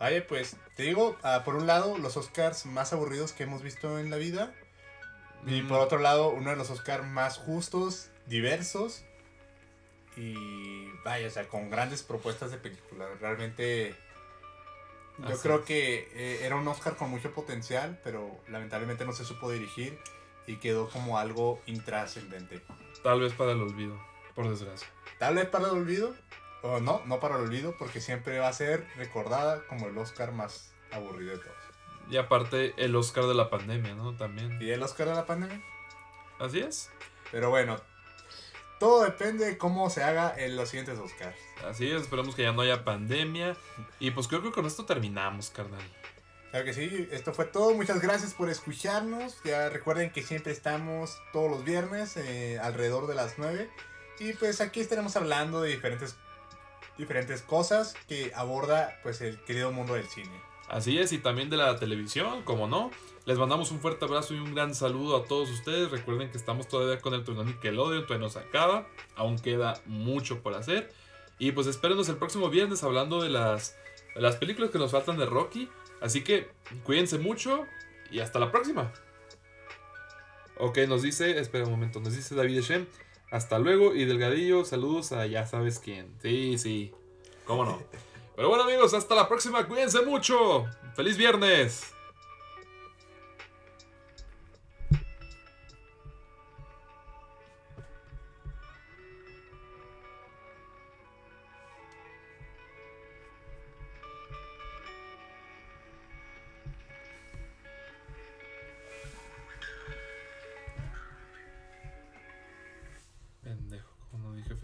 Oye, pues, te digo, ah, por un lado, los Oscars más aburridos que hemos visto en la vida. Y Mm, por otro lado, uno de los Oscars más justos, diversos. Y vaya, o sea, con grandes propuestas de película. Realmente, yo Así creo es. que eh, era un Oscar con mucho potencial, pero lamentablemente no se supo dirigir y quedó como algo intrascendente. Tal vez para el olvido, por desgracia. Tal vez para el olvido, o no, no para el olvido, porque siempre va a ser recordada como el Oscar más aburrido de todos. Y aparte, el Oscar de la pandemia, ¿no? También. ¿Y el Oscar de la pandemia? Así es. Pero bueno, todo depende de cómo se haga en los siguientes Oscars. Así es, esperemos que ya no haya pandemia. Y pues creo que con esto terminamos, carnal. Claro que sí, esto fue todo. Muchas gracias por escucharnos. Ya recuerden que siempre estamos todos los viernes eh, alrededor de las 9. Y pues aquí estaremos hablando de diferentes, diferentes cosas que aborda pues el querido mundo del cine. Así es, y también de la televisión, como no. Les mandamos un fuerte abrazo y un gran saludo a todos ustedes. Recuerden que estamos todavía con el torneo Nickelodeon, todavía no se acaba. Aún queda mucho por hacer. Y pues espérenos el próximo viernes hablando de las, de las películas que nos faltan de Rocky. Así que cuídense mucho y hasta la próxima. Ok, nos dice, espera un momento, nos dice David Shem. Hasta luego y Delgadillo, saludos a ya sabes quién. Sí, sí, cómo no. Pero bueno amigos, hasta la próxima, cuídense mucho. Feliz viernes.